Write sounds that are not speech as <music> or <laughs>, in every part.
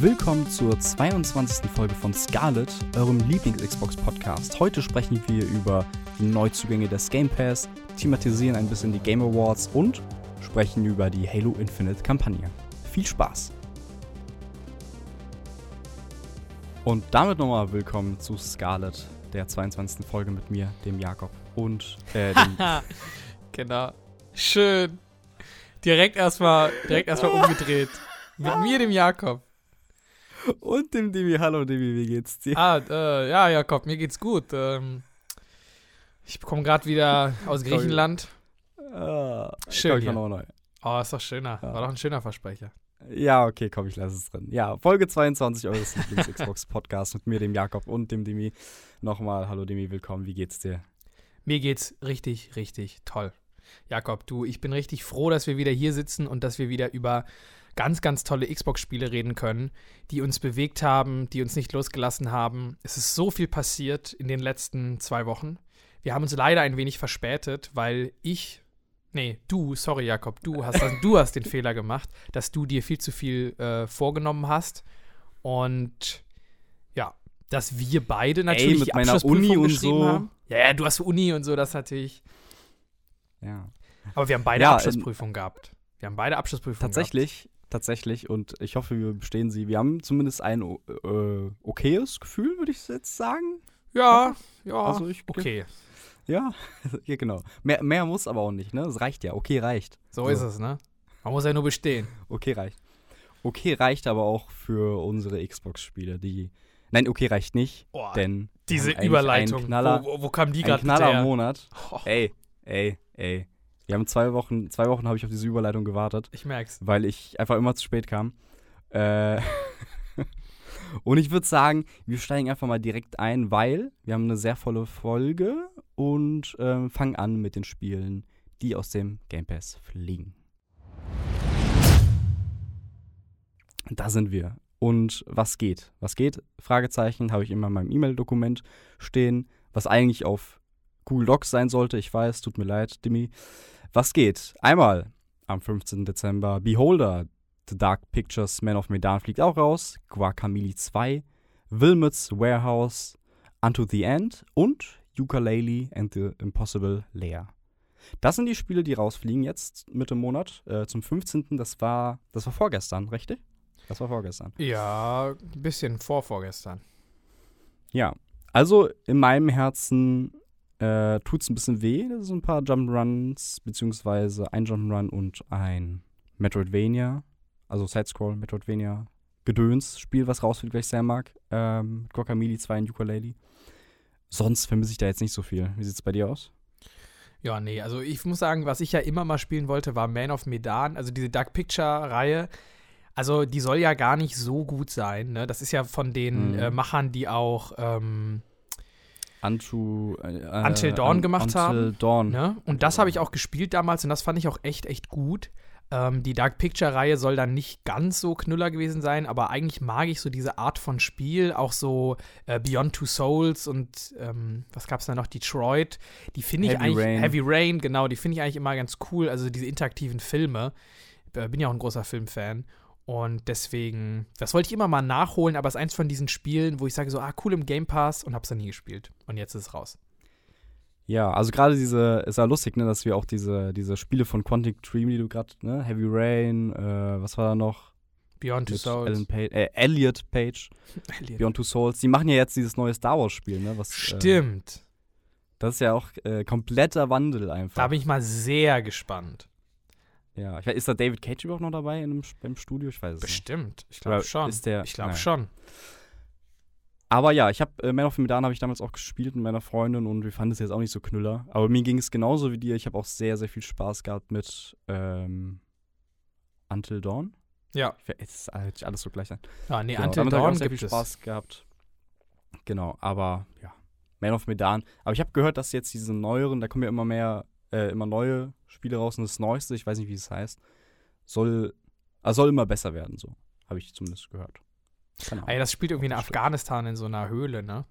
Willkommen zur 22. Folge von Scarlet, eurem Lieblings-Xbox-Podcast. Heute sprechen wir über die Neuzugänge des Game Pass, thematisieren ein bisschen die Game Awards und sprechen über die Halo Infinite-Kampagne. Viel Spaß! Und damit nochmal willkommen zu Scarlet, der 22. Folge mit mir, dem Jakob und äh, dem <laughs> genau. Schön. Direkt erstmal direkt erstmal umgedreht. Mit mir, dem Jakob. Und dem Demi. Hallo Demi, wie geht's dir? Ah, äh, ja, Jakob, mir geht's gut. Ähm, ich komme gerade wieder aus Griechenland. Ah, Schön. Schön. Hier. Oh, ist doch schöner. Ja. War doch ein schöner Versprecher. Ja, okay, komm, ich lasse es drin. Ja, Folge 22 eures Lieblings-Xbox-Podcasts <laughs> mit mir, dem Jakob und dem Demi. Nochmal, hallo Demi, willkommen, wie geht's dir? Mir geht's richtig, richtig toll. Jakob, du, ich bin richtig froh, dass wir wieder hier sitzen und dass wir wieder über ganz, ganz tolle Xbox-Spiele reden können, die uns bewegt haben, die uns nicht losgelassen haben. Es ist so viel passiert in den letzten zwei Wochen. Wir haben uns leider ein wenig verspätet, weil ich, nee, du, sorry Jakob, du hast, das, du hast den <laughs> Fehler gemacht, dass du dir viel zu viel äh, vorgenommen hast und ja, dass wir beide natürlich mit die meiner Abschlussprüfung Uni und so. haben. Ja, ja, du hast Uni und so, das natürlich. Ja. Aber wir haben beide Ja, ähm, Abschlussprüfungen gehabt. Wir haben beide Abschlussprüfungen Tatsächlich, tatsächlich, und ich hoffe, wir bestehen sie. Wir haben zumindest ein äh, okayes Gefühl, würde ich jetzt sagen. Ja, ja, Also ich- okay. Ja, <laughs> ja genau. Mehr, mehr muss aber auch nicht, ne? Es reicht ja. Okay reicht. So, So. ist es, ne? Man muss ja nur bestehen. Okay reicht. Okay reicht aber auch für unsere Xbox-Spiele, die. Nein, okay reicht nicht, Boah, denn diese Überleitung. Knaller, wo, wo, wo kam die gerade Knaller her? Monat. Oh, <laughs> Ey, ey, ey. Wir haben zwei Wochen, zwei Wochen habe ich auf diese Überleitung gewartet, ich merk's. weil ich einfach immer zu spät kam. Äh, <laughs> und ich würde sagen, wir steigen einfach mal direkt ein, weil wir haben eine sehr volle Folge und ähm, fangen an mit den Spielen, die aus dem Game Pass fliegen. Da sind wir. Und was geht? Was geht? Fragezeichen habe ich immer in meinem E-Mail-Dokument stehen, was eigentlich auf Google Docs sein sollte. Ich weiß, tut mir leid, Dimi. Was geht? Einmal am 15. Dezember Beholder, The Dark Pictures Man of Medan fliegt auch raus, Guacamole 2, Wilmots Warehouse, Unto the End und Ukulele and the Impossible Lair. Das sind die Spiele, die rausfliegen jetzt Mitte Monat äh, zum 15. Das war, das war vorgestern, richtig? Das war vorgestern. Ja, ein bisschen vor vorgestern. Ja, also in meinem Herzen äh, tut es ein bisschen weh. Das sind ein paar Jump'n'Runs, beziehungsweise ein Jump'n'Run und ein Metroidvania, also Sidescroll, Metroidvania, Gedöns-Spiel, was rausfliegt, weil ich sehr mag. Ähm, mit Guacamole 2 und Ukulele. Sonst vermisse ich da jetzt nicht so viel. Wie sieht's bei dir aus? Ja, nee, also ich muss sagen, was ich ja immer mal spielen wollte, war Man of Medan, also diese Dark Picture-Reihe. Also die soll ja gar nicht so gut sein, ne? Das ist ja von den Mhm. äh, Machern, die auch ähm, Unto, äh, äh, Until Dawn gemacht Until haben, Dawn. Ne? Und das habe ich auch gespielt damals und das fand ich auch echt, echt gut. Ähm, die Dark Picture-Reihe soll dann nicht ganz so knüller gewesen sein, aber eigentlich mag ich so diese Art von Spiel, auch so äh, Beyond Two Souls und ähm, was gab es da noch? Detroit. Die finde ich Heavy eigentlich. Rain. Heavy Rain, genau, die finde ich eigentlich immer ganz cool. Also diese interaktiven Filme. Äh, bin ja auch ein großer Filmfan. Und deswegen, das wollte ich immer mal nachholen, aber es ist eins von diesen Spielen, wo ich sage so, ah, cool im Game Pass und hab's dann nie gespielt. Und jetzt ist es raus. Ja, also gerade diese, ist ja lustig, ne, dass wir auch diese, diese Spiele von Quantic Dream, die du gerade, ne, Heavy Rain, äh, was war da noch? Beyond Two Souls. Page, äh, Elliot Page, <laughs> Elliot. Beyond Two Souls. Die machen ja jetzt dieses neue Star Wars Spiel, ne? Was, Äh, Stimmt. das ist ja auch äh, kompletter Wandel einfach. Da bin ich mal sehr gespannt. Ja, ich weiß, ist da David Cage überhaupt noch dabei in dem, beim Studio? Ich weiß es nicht. Bestimmt. Ich glaube schon. Ist der, ich glaube schon. Aber ja, ich habe äh, Man of Medan habe ich damals auch gespielt mit meiner Freundin und wir fanden es jetzt auch nicht so knüller. Aber mir ging es genauso wie dir. Ich habe auch sehr, sehr viel Spaß gehabt mit ähm, Until Dawn. Ja. Ich Es ist halt alles so gleich sein. Ah, nee, Genau, Until damit hab ich auch Dawn sehr viel es. Spaß gehabt. Genau, aber ja, Man of Medan. Aber ich habe gehört, dass jetzt diese neueren, da kommen ja immer mehr, äh, immer neue Spiele raus und das Neueste, ich weiß nicht, wie es heißt, soll, also soll immer besser werden, so. Habe ich zumindest gehört. Ja, das spielt irgendwie in. Afghanistan in so einer Höhle, ne?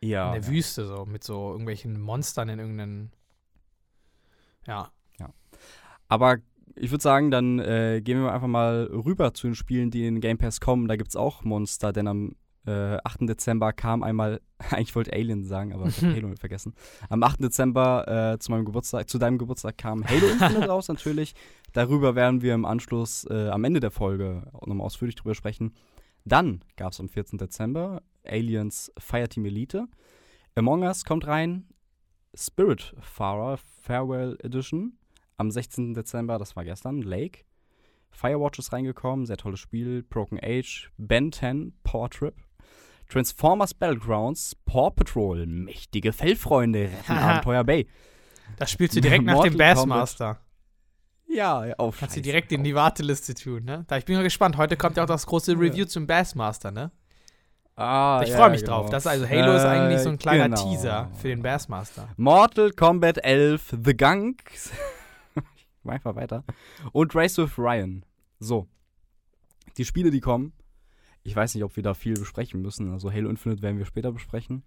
ja, in der ja. Wüste so, mit so irgendwelchen Monstern in irgendeinen. Ja. Aber ich würde sagen, dann äh, gehen wir einfach mal rüber zu den Spielen, die in Game Pass kommen. Da gibt es auch Monster, denn am äh, 8. Dezember kam einmal, <laughs> eigentlich wollte Alien sagen, aber ich habe Halo vergessen. Am 8. Dezember äh, zu meinem Geburtstag, zu deinem Geburtstag kam Halo <laughs> Infinite raus natürlich. Darüber werden wir im Anschluss äh, am Ende der Folge nochmal ausführlich drüber sprechen. Dann gab es am 14. Dezember Aliens Fireteam Elite. Among Us kommt rein. Spiritfarer Farewell Edition. Am 16. Dezember, das war gestern, Lake. Firewatch ist reingekommen, sehr tolles Spiel. Broken Age, Ben 10, Power Trip. Transformers Battlegrounds, Paw Patrol, mächtige Fellfreunde, retten Abenteuer Bay. Das spielst du direkt nach Mortal dem Bassmaster. Ja, ja, auf. Kannst du direkt in die Warteliste tun, ne? Da ich bin mal gespannt. Heute kommt ja auch das große Review zum Bassmaster, ne? Ah, Ich ja, freue mich genau. drauf. Das also Halo ist eigentlich so ein kleiner genau. Teaser für den Bassmaster. Mortal Kombat 11, The Gunk. <laughs> ich mach einfach weiter. Und Race with Ryan. So. Die Spiele, die kommen. Ich weiß nicht, ob wir da viel besprechen müssen. Also Halo Infinite werden wir später besprechen.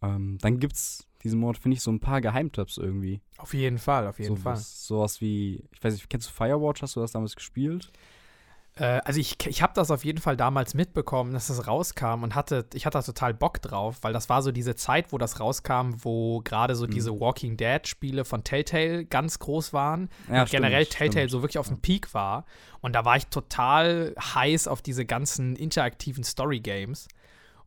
Ähm, dann gibt's diesen Monat, finde ich, so ein paar Geheimtipps irgendwie. Auf jeden Fall, auf jeden so Fall. Was, sowas wie, ich weiß nicht, kennst du Firewatch? Hast du das damals gespielt? Äh, also ich, ich habe das auf jeden Fall damals mitbekommen, dass das rauskam und hatte, ich hatte da total Bock drauf, weil das war so diese Zeit, wo das rauskam, wo gerade so Mhm. diese Walking Dead Spiele von Telltale ganz groß waren. Ja, und generell stimmt, Telltale stimmt. so wirklich auf dem Peak war. Und da war ich total heiß auf diese ganzen interaktiven Story Games.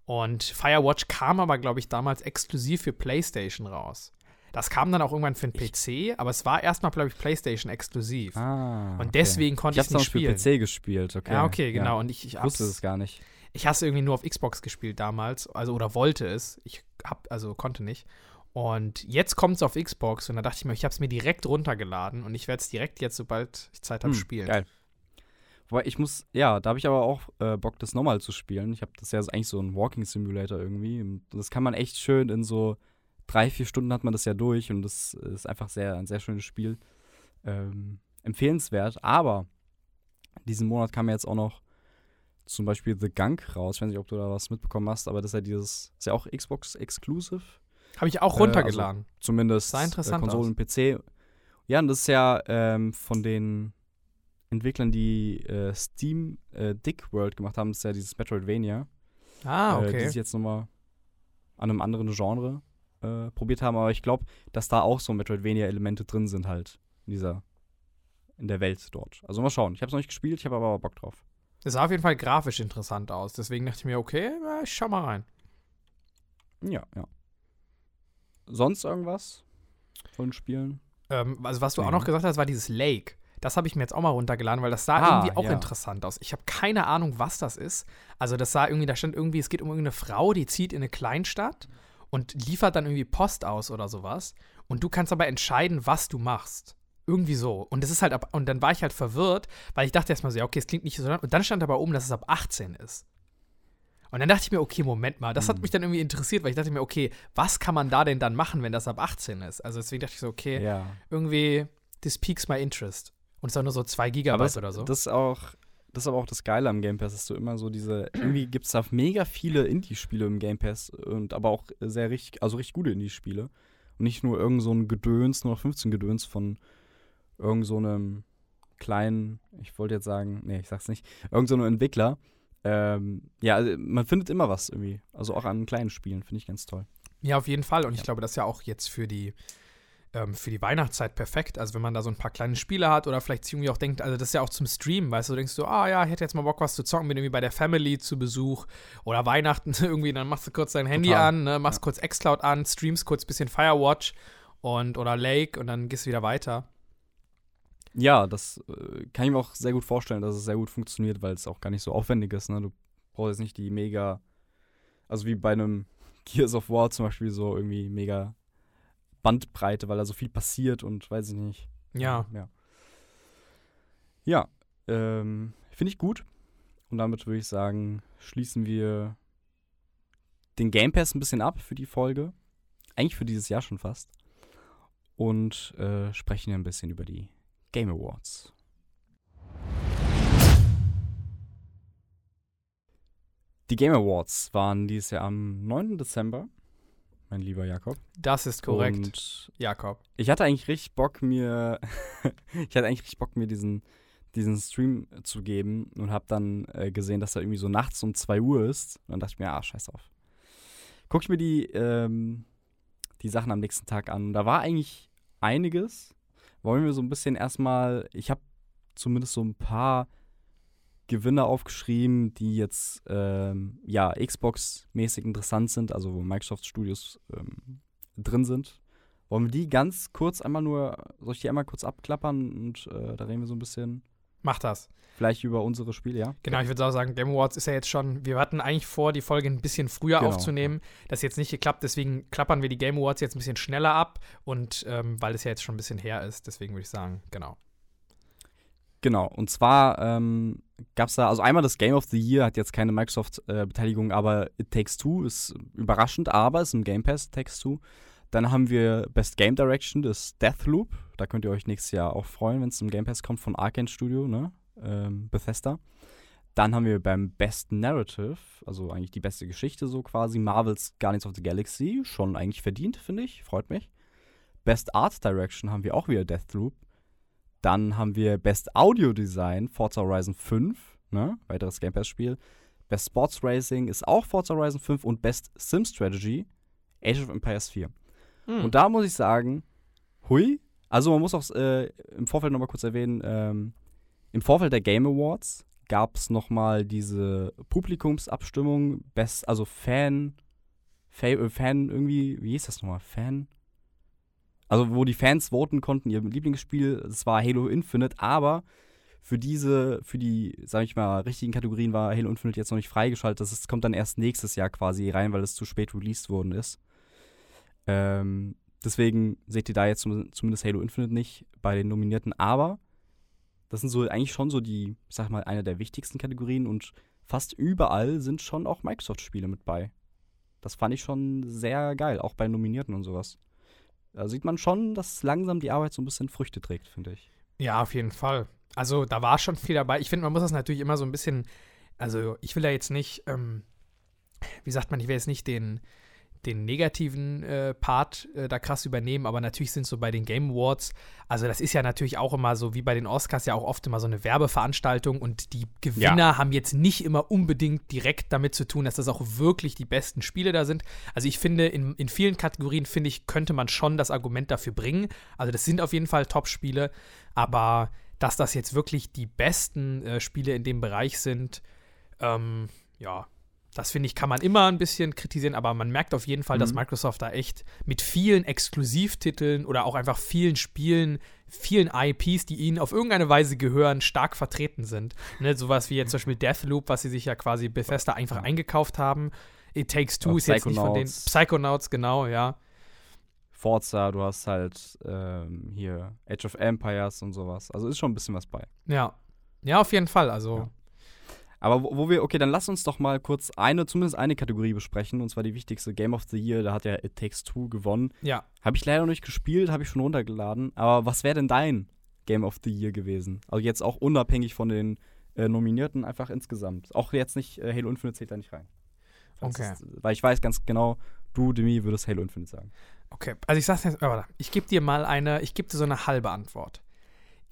Und Firewatch kam aber, glaube ich, damals exklusiv für PlayStation raus. Das kam dann auch irgendwann für den PC, aber es war erstmal, glaube ich, PlayStation exklusiv. Ah, Und okay. deswegen konnte ich ich es nicht damals für spielen. PC gespielt, okay. Ja, okay, genau. Ja. Und ich, ich, Ich wusste es gar nicht. ich habe es irgendwie nur auf Xbox gespielt damals, also oder wollte es. Ich hab, also konnte nicht. Und jetzt kommt es auf Xbox und da dachte ich mir, ich habe es mir direkt runtergeladen und ich werde es direkt jetzt, sobald ich Zeit habe, Hm, spielen. Geil. Wobei ich muss, ja, da habe ich aber auch äh, Bock, das nochmal zu spielen. Ich habe das ja eigentlich so ein Walking Simulator irgendwie. Und das kann man echt schön in so drei, vier Stunden hat man das ja durch und das ist einfach sehr, ein sehr schönes Spiel. Ähm, empfehlenswert, aber diesen Monat kam ja jetzt auch noch zum Beispiel The Gunk raus. Ich weiß nicht, ob du da was mitbekommen hast, aber das ist ja dieses, ist ja auch Xbox Exclusive. Habe ich auch Äh, runtergeladen. Zumindest Sah interessant äh, Konsole und PC. Ja, und das ist ja ähm, von den Entwicklern, die äh, Steam äh, Dick World gemacht haben, das ist ja dieses Metroidvania. ah, äh, die okay. sich jetzt nochmal an einem anderen Genre äh, probiert haben. Aber ich glaube, dass da auch so Metroidvania-Elemente drin sind halt in dieser, in der Welt dort. Also mal schauen. Ich habe es noch nicht gespielt, ich habe aber Bock drauf. Es sah auf jeden Fall grafisch interessant aus. Deswegen dachte ich mir, okay, ich schau mal rein. Ja, ja. Sonst irgendwas von Spielen? Ähm, also, was du Nee, auch noch gesagt hast, war dieses Lake. Das habe ich mir jetzt auch mal runtergeladen, weil das sah Ah, irgendwie auch ja. interessant aus. Ich habe keine Ahnung, was das ist. Also, das sah irgendwie, da stand irgendwie, es geht um irgendeine Frau, die zieht in eine Kleinstadt und liefert dann irgendwie Post aus oder sowas. Und du kannst aber entscheiden, was du machst. Irgendwie so. Und das ist halt ab, und dann war ich halt verwirrt, weil ich dachte erstmal so, ja, okay, es klingt nicht so. Und dann stand aber oben, dass es ab 18 ist. Und dann dachte ich mir, okay, Moment mal, das hat Hm. mich dann irgendwie interessiert, weil ich dachte mir, okay, was kann man da denn dann machen, wenn das ab 18 ist? Also deswegen dachte ich so, okay, Ja. irgendwie, this piques my interest. Und es ist auch nur so 2 Gigabyte das, oder so. das ist auch, das ist aber auch das Geile am Game Pass, dass du immer so diese, irgendwie gibt es da mega viele Indie-Spiele im Game Pass und aber auch sehr richtig, also richtig gute Indie-Spiele. Und nicht nur irgend so ein Gedöns, nur noch 15 Gedöns von irgend so einem kleinen, ich wollte jetzt sagen, nee, ich sag's nicht, irgend so einem Entwickler. Ähm, ja, also man findet immer was irgendwie. Also auch an kleinen Spielen, finde ich ganz toll. ja, auf jeden Fall. Und ich Ja. glaube, das ist ja auch jetzt für die, ähm, für die Weihnachtszeit perfekt. Also wenn man da so ein paar kleine Spiele hat oder vielleicht irgendwie auch denkt, also das ist ja auch zum Streamen, weißt du, du denkst du, ah ja, ich hätte jetzt mal Bock, was zu zocken, bin irgendwie bei der Family zu Besuch oder Weihnachten <laughs> irgendwie, dann machst du kurz dein Handy Total. an, ne, machst Ja. kurz Xcloud an, streamst kurz ein bisschen Firewatch und oder Lake und dann gehst du wieder weiter. Ja, das äh, kann ich mir auch sehr gut vorstellen, dass es sehr gut funktioniert, weil es auch gar nicht so aufwendig ist. Ne? Du brauchst jetzt nicht die mega, also wie bei einem <laughs> Gears of War zum Beispiel, so irgendwie mega Bandbreite, weil da so viel passiert und weiß ich nicht. Ja. Ja, ja ähm, finde ich gut. Und damit würde ich sagen, schließen wir den Game Pass ein bisschen ab für die Folge. Eigentlich für dieses Jahr schon fast. Und äh, sprechen ein bisschen über die Game Awards. Die Game Awards waren dieses Jahr am 9. Dezember. Mein lieber Jakob. Das ist korrekt, Und Jakob. ich hatte eigentlich richtig Bock, mir. <laughs> ich hatte eigentlich richtig Bock, mir diesen, diesen Stream zu geben und habe dann äh, gesehen, dass er irgendwie so nachts um 2 Uhr ist. Und dann dachte ich mir, ah, scheiß auf. Guck ich mir die, ähm, die Sachen am nächsten Tag an. Da war eigentlich einiges. Wollen wir so ein bisschen erstmal. Ich habe zumindest so ein paar Gewinner aufgeschrieben, die jetzt ähm, ja Xbox-mäßig interessant sind, also wo Microsoft Studios ähm, drin sind. Wollen wir die ganz kurz einmal nur, soll ich die einmal kurz abklappern und äh, da reden wir so ein bisschen Mach das. vielleicht über unsere Spiele, ja? Genau, ich würde auch sagen, Game Awards ist ja jetzt schon, wir hatten eigentlich vor, die Folge ein bisschen früher Genau, aufzunehmen. Das ist jetzt nicht geklappt, deswegen klappern wir die Game Awards jetzt ein bisschen schneller ab und ähm, weil es ja jetzt schon ein bisschen her ist, deswegen würde ich sagen, genau. Genau, und zwar ähm, gab es da, also einmal das Game of the Year hat jetzt keine Microsoft-Beteiligung, aber It Takes Two ist überraschend, aber ist im Game Pass It Takes Two. Dann haben wir Best Game Direction, das Deathloop. Da könnt ihr euch nächstes Jahr auch freuen, wenn es im Game Pass kommt von Arkane Studio, ne? Ähm, Bethesda. Dann haben wir beim Best Narrative, also eigentlich die beste Geschichte so quasi, Marvel's Guardians of the Galaxy. Schon eigentlich verdient, finde ich. Freut mich. Best Art Direction haben wir auch wieder Deathloop. Dann haben wir Best Audio Design, Forza Horizon 5, ne? Weiteres Game Pass-Spiel. Best Sports Racing ist auch Forza Horizon 5 und Best Sim Strategy, Age of Empires 4. Hm. Und da muss ich sagen, hui. Also man muss auch äh, im Vorfeld nochmal kurz erwähnen, ähm, im Vorfeld der Game Awards gab es nochmal diese Publikumsabstimmung, Best, also Fan, Fa äh, Fan irgendwie, wie hieß das nochmal? Fan? Also wo die Fans voten konnten, ihr Lieblingsspiel, das war Halo Infinite, aber für diese, für die, sag ich mal, richtigen Kategorien war Halo Infinite jetzt noch nicht freigeschaltet. Das ist, kommt dann erst nächstes Jahr quasi rein, weil es zu spät released worden ist. Ähm, deswegen seht ihr da jetzt zum, zumindest Halo Infinite nicht bei den Nominierten, aber das sind so eigentlich schon so die, ich sag mal, eine der wichtigsten Kategorien und fast überall sind schon auch Microsoft-Spiele mit bei. Das fand ich schon sehr geil, auch bei Nominierten und sowas. Da sieht man schon, dass langsam die Arbeit so ein bisschen Früchte trägt, finde ich. Ja, auf jeden Fall. Also da war schon viel dabei. Ich finde, man muss das natürlich immer so ein bisschen, also ich will da jetzt nicht, ähm, wie sagt man, ich will jetzt nicht den, den negativen äh, Part äh, da krass übernehmen, aber natürlich sind so bei den Game Awards, also das ist ja natürlich auch immer so, wie bei den Oscars ja auch oft immer so eine Werbeveranstaltung. Und die Gewinner haben jetzt nicht immer unbedingt direkt damit zu tun, dass das auch wirklich die besten Spiele da sind. Also ich finde, in, in vielen Kategorien, finde ich, könnte man schon das Argument dafür bringen. Also das sind auf jeden Fall Top-Spiele, aber dass das jetzt wirklich die besten äh, Spiele in dem Bereich sind, ähm, ja, das finde ich, kann man immer ein bisschen kritisieren, aber man merkt auf jeden Fall, dass Mhm. Microsoft da echt mit vielen Exklusivtiteln oder auch einfach vielen Spielen, vielen IPs, die ihnen auf irgendeine Weise gehören, stark vertreten sind. Ne, sowas wie jetzt zum Beispiel Deathloop, was sie sich ja quasi Bethesda einfach eingekauft haben. It Takes Two ist jetzt nicht von den Psychonauts. Psychonauts, genau, ja. Forza, du hast halt ähm, hier Age of Empires und sowas. Also ist schon ein bisschen was bei. Ja. Ja, auf jeden Fall. Also, Ja. Aber wo, wo wir, okay, dann lass uns doch mal kurz eine, zumindest eine Kategorie besprechen, und zwar die wichtigste Game of the Year. Da hat ja It Takes Two gewonnen. ja. Habe ich leider noch nicht gespielt, habe ich schon runtergeladen. Aber was wäre denn dein Game of the Year gewesen? Also jetzt auch unabhängig von den äh, Nominierten, einfach insgesamt. Auch jetzt nicht, äh, Halo Infinite zählt da nicht rein. Falls Okay. es- weil ich weiß ganz genau, du, Demi, würdest Halo Infinite sagen. Okay, also ich sag's jetzt, ich gebe dir mal eine, ich gebe dir so eine halbe Antwort.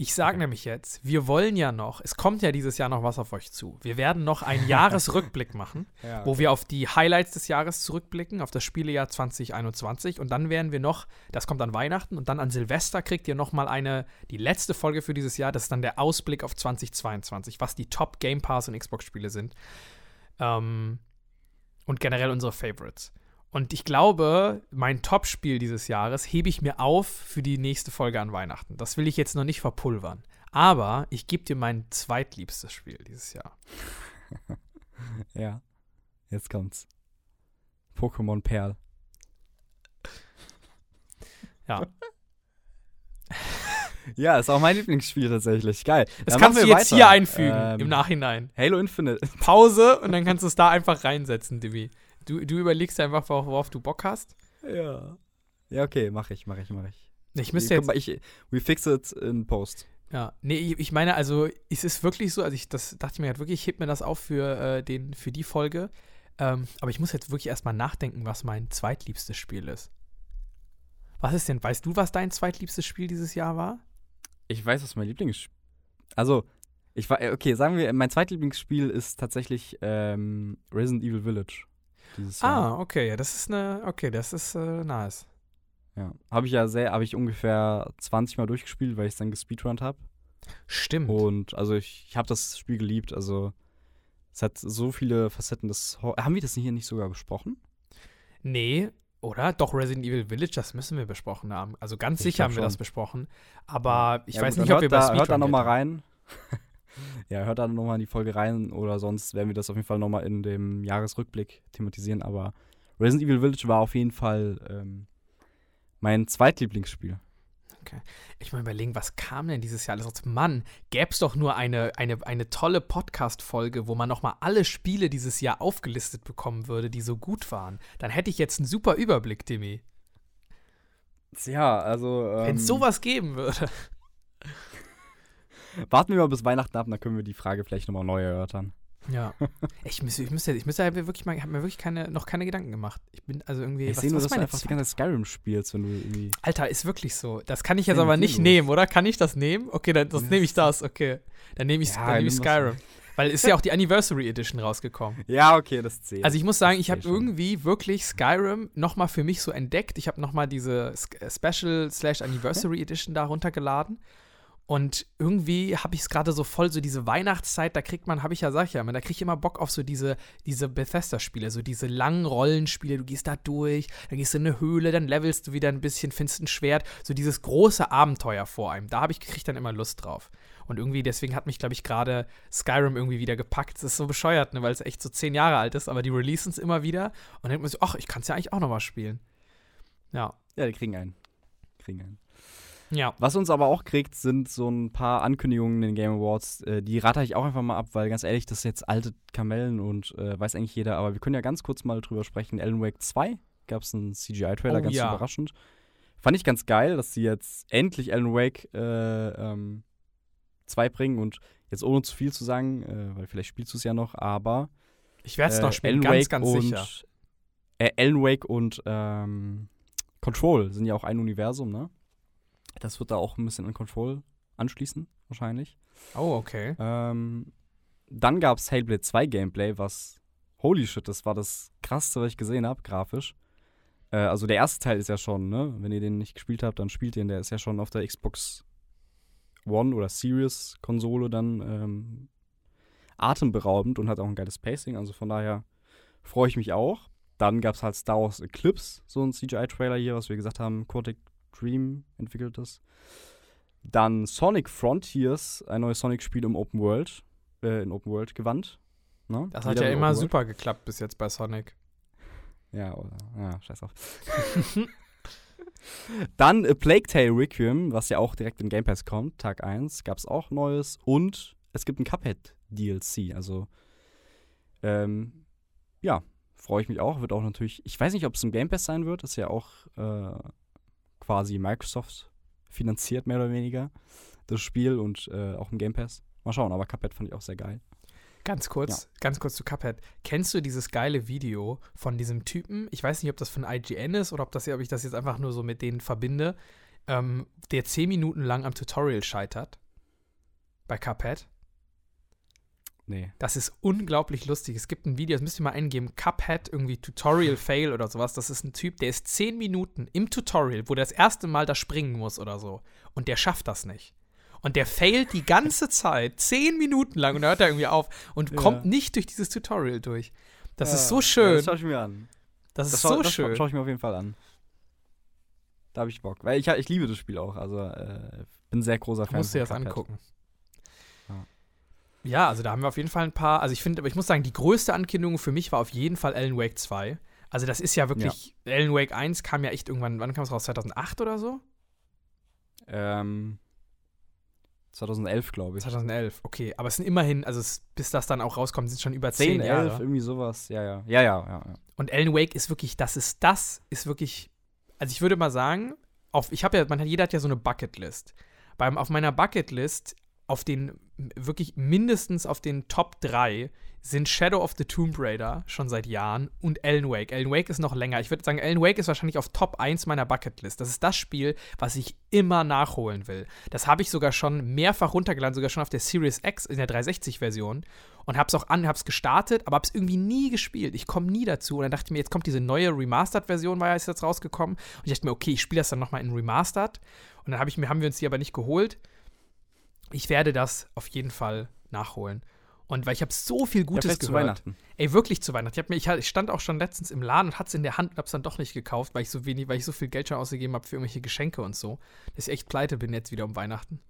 Ich sage nämlich jetzt, wir wollen ja noch, es kommt ja dieses Jahr noch was auf euch zu. Wir werden noch einen Jahresrückblick machen, <laughs> Ja, wo wir auf die Highlights des Jahres zurückblicken, auf das Spielejahr 2021 und dann werden wir noch, das kommt an Weihnachten und dann an Silvester kriegt ihr noch mal eine, die letzte Folge für dieses Jahr, das ist dann der Ausblick auf 2022, was die Top Game Pass und Xbox Spiele sind. Ähm, und generell unsere Favorites. Und ich glaube, mein Top-Spiel dieses Jahres hebe ich mir auf für die nächste Folge an Weihnachten. Das will ich jetzt noch nicht verpulvern. Aber ich gebe dir mein zweitliebstes Spiel dieses Jahr. <laughs> Ja. Jetzt kommt's. Pokémon Perl. Ja. <laughs> Ja, ist auch mein Lieblingsspiel tatsächlich. Geil. Das Dann kannst du jetzt weiter. hier einfügen Ähm, im Nachhinein. Halo Infinite. Pause und dann kannst du es da einfach reinsetzen, Divi. Du, du überlegst einfach, wor- worauf du Bock hast. Ja. Ja, okay, mach ich, mach ich, mach ich. Ich müsste Guck jetzt. mal, ich, we fix it in post. Ja, nee, ich ich meine, also es ist wirklich so, also ich das dachte ich mir halt wirklich, ich heb mir das auf für, äh, den, für die Folge. Ähm, aber ich muss jetzt wirklich erstmal nachdenken, was mein zweitliebstes Spiel ist. Was ist denn, weißt du, was dein zweitliebstes Spiel dieses Jahr war? Ich weiß, was mein Lieblingsspiel. Also, ich war, okay, sagen wir, mein zweitlieblingsspiel ist tatsächlich ähm, Resident Evil Village. Dieses Jahr. Ah, okay, ja, das ist eine, okay, das ist äh, nice. Ja. Habe ich ja sehr, habe ich ungefähr 20 Mal durchgespielt, weil ich es dann gespeedrunnt habe. Stimmt. Und also ich, ich habe das Spiel geliebt. Also es hat so viele Facetten. Das, haben wir das hier nicht sogar besprochen? Nee, oder? Doch, Resident Evil Village, das müssen wir besprochen haben. Also ganz Ich sicher haben wir das schon. besprochen. Aber ich Ja, weiß gut, nicht, ob wir hört bei da, Speedrun Hört da nochmal rein. Ja, hört da nochmal in die Folge rein oder sonst werden wir das auf jeden Fall nochmal in dem Jahresrückblick thematisieren. Aber Resident Evil Village war auf jeden Fall ähm, mein zweitlieblingsspiel. Ich mal überlegen, was kam denn dieses Jahr alles raus? Mann, gäbe es doch nur eine, eine, eine tolle Podcast-Folge, wo man nochmal alle Spiele dieses Jahr aufgelistet bekommen würde, die so gut waren. Dann hätte ich jetzt einen super Überblick, Timmy. Ja, also. Wenn es sowas geben würde. Warten wir mal bis Weihnachten ab, dann können wir die Frage vielleicht nochmal neu erörtern. Ja. <laughs> Ich müsste, ich müsste, ich müsste halt wirklich mal, ich habe mir wirklich keine, noch keine Gedanken gemacht. Ich bin also irgendwie. Ich sehe nur, dass du einfach die ganze Zeit Skyrim spielst, wenn du irgendwie. Alter, ist wirklich so. Das kann ich jetzt Ja, aber nicht nehmen, oder? Kann ich das nehmen? Okay, dann das nehme ich das, okay. Dann nehme ich, Ja, dann nehme ich. Skyrim. <laughs> Weil ist ja auch die Anniversary Edition rausgekommen. Ja, okay, das zählt. Also ich muss sagen, ich habe irgendwie wirklich Skyrim nochmal für mich so entdeckt. Ich habe nochmal diese äh, Special slash Anniversary Edition da runtergeladen. Und irgendwie habe ich es gerade so voll, so diese Weihnachtszeit, da kriegt man, habe ich ja, sag ich ja, immer, da kriege ich immer Bock auf so diese, diese Bethesda-Spiele, so diese langen Rollenspiele, du gehst da durch, dann gehst du in eine Höhle, dann levelst du wieder ein bisschen, findest ein Schwert, so dieses große Abenteuer vor einem. Da habe ich, krieg ich dann immer Lust drauf. Und irgendwie, deswegen hat mich, glaube ich, gerade Skyrim irgendwie wieder gepackt. Das ist so bescheuert, ne, weil es echt so zehn Jahre alt ist, aber die releasen es immer wieder. Und dann denkt man so, ach, ich kann es ja eigentlich auch nochmal spielen. Ja. Ja, die kriegen einen. Kriegen einen. Ja. Was uns aber auch kriegt, sind so ein paar Ankündigungen in den Game Awards. Äh, die rate ich auch einfach mal ab, weil ganz ehrlich, das ist jetzt alte Kamellen und äh, weiß eigentlich jeder. Aber wir können ja ganz kurz mal drüber sprechen. Alan Wake 2 gab es einen CGI-Trailer, Oh, ganz ja. überraschend. Fand ich ganz geil, dass sie jetzt endlich Alan Wake äh, ähm, 2 bringen und jetzt ohne zu viel zu sagen, äh, weil vielleicht spielst du es ja noch, aber Ich werde es äh, noch spielen, Alan ganz, Wake ganz und, sicher. Äh, Alan Wake und ähm, Control sind ja auch ein Universum, ne? Das wird da auch ein bisschen an Control anschließen, wahrscheinlich. Oh, okay. Ähm, dann gab es Hellblade 2 Gameplay, was, holy shit, das war das krasseste, was ich gesehen habe, grafisch. Äh, also der erste Teil ist ja schon, ne? Wenn ihr den nicht gespielt habt, dann spielt den, der ist ja schon auf der Xbox One oder Series Konsole dann ähm, atemberaubend und hat auch ein geiles Pacing, also von daher freue ich mich auch. Dann gab es halt Star Wars Eclipse, so ein CGI-Trailer hier, was wir gesagt haben, Quantic Dream entwickelt das. Dann Sonic Frontiers, ein neues Sonic-Spiel im Open World, äh, in Open World gewandt. Ne? Das hat Wieder ja in immer super geklappt bis jetzt bei Sonic. Ja, oder, ja, scheiß auf. <laughs> Dann A Plague Tale Requiem, was ja auch direkt in Game Pass kommt, Tag 1, gab es auch Neues. Und es gibt ein Cuphead DLC. Also, ähm, ja, freue ich mich auch. Wird auch natürlich, ich weiß nicht, ob es im Game Pass sein wird. Ist ja auch äh, quasi Microsoft finanziert, mehr oder weniger, das Spiel und äh, auch im Game Pass. Mal schauen, aber Cuphead fand ich auch sehr geil. Ganz kurz, ganz kurz zu Cuphead. Kennst du dieses geile Video von diesem Typen? Ich weiß nicht, ob das von IGN ist oder ob, das, ob ich das jetzt einfach nur so mit denen verbinde, ähm, der zehn Minuten lang am Tutorial scheitert. Bei Cuphead. Nee. Das ist unglaublich lustig. Es gibt ein Video, das müsst ihr mal eingeben, Cuphead, irgendwie Tutorial <laughs> Fail oder sowas. Das ist ein Typ, der ist zehn Minuten im Tutorial, wo der das erste Mal da springen muss oder so. Und der schafft das nicht. Und der failt die ganze <laughs> Zeit, zehn Minuten lang, und dann hört er irgendwie auf und Ja. kommt nicht durch dieses Tutorial durch. Das ist so Ja, schön. das schaue ich mir an. das ist so das schön. schaue ich mir auf jeden Fall an. Da habe ich Bock. Weil ich, ich liebe das Spiel auch. Also äh, bin sehr großer Du Fan musst dir von das Cuphead. angucken. Ja. Ja, also da haben wir auf jeden Fall ein paar. Also ich finde, aber ich muss sagen, die größte Ankündigung für mich war auf jeden Fall Alan Wake 2. Also das ist ja wirklich, Alan Wake 1 kam ja echt irgendwann, wann kam es raus? 2008 oder so? Ähm, 2011, glaube ich. 2011, okay. Aber es sind immerhin, also es, bis das dann auch rauskommt, sind schon über 10, zehn Jahre. 11, irgendwie sowas. Ja, ja. Ja, ja, ja. ja. Und Alan Wake ist wirklich, das ist, das ist wirklich, also ich würde mal sagen, auf, ich habe ja, man hat, jeder hat ja so eine Bucketlist. Beim, auf meiner Bucketlist, auf den wirklich mindestens auf den Top 3 sind Shadow of the Tomb Raider schon seit Jahren und Alan Wake. Alan Wake ist noch länger. Ich würde sagen, Alan Wake ist wahrscheinlich auf Top 1 meiner Bucketlist. Das ist das Spiel, was ich immer nachholen will. Das habe ich sogar schon mehrfach runtergeladen, sogar schon auf der Series X in der 360-Version und habe es auch an, habe es gestartet, aber habe es irgendwie nie gespielt. Ich komme nie dazu. Und dann dachte ich mir, jetzt kommt diese neue Remastered-Version, war ja jetzt rausgekommen. Und ich dachte mir, okay, ich spiele das dann nochmal in Remastered. Und dann hab ich mir, haben wir uns die aber nicht geholt. Ich werde das auf jeden Fall nachholen. Und weil ich habe so viel Gutes ja, gehört. zu Weihnachten. Ey, wirklich zu Weihnachten. Ich, mir, ich, ich, stand auch schon letztens im Laden und hatte es in der Hand und habe es dann doch nicht gekauft, weil ich so wenig, weil ich so viel Geld schon ausgegeben habe für irgendwelche Geschenke und so, dass ich echt pleite bin jetzt wieder um Weihnachten.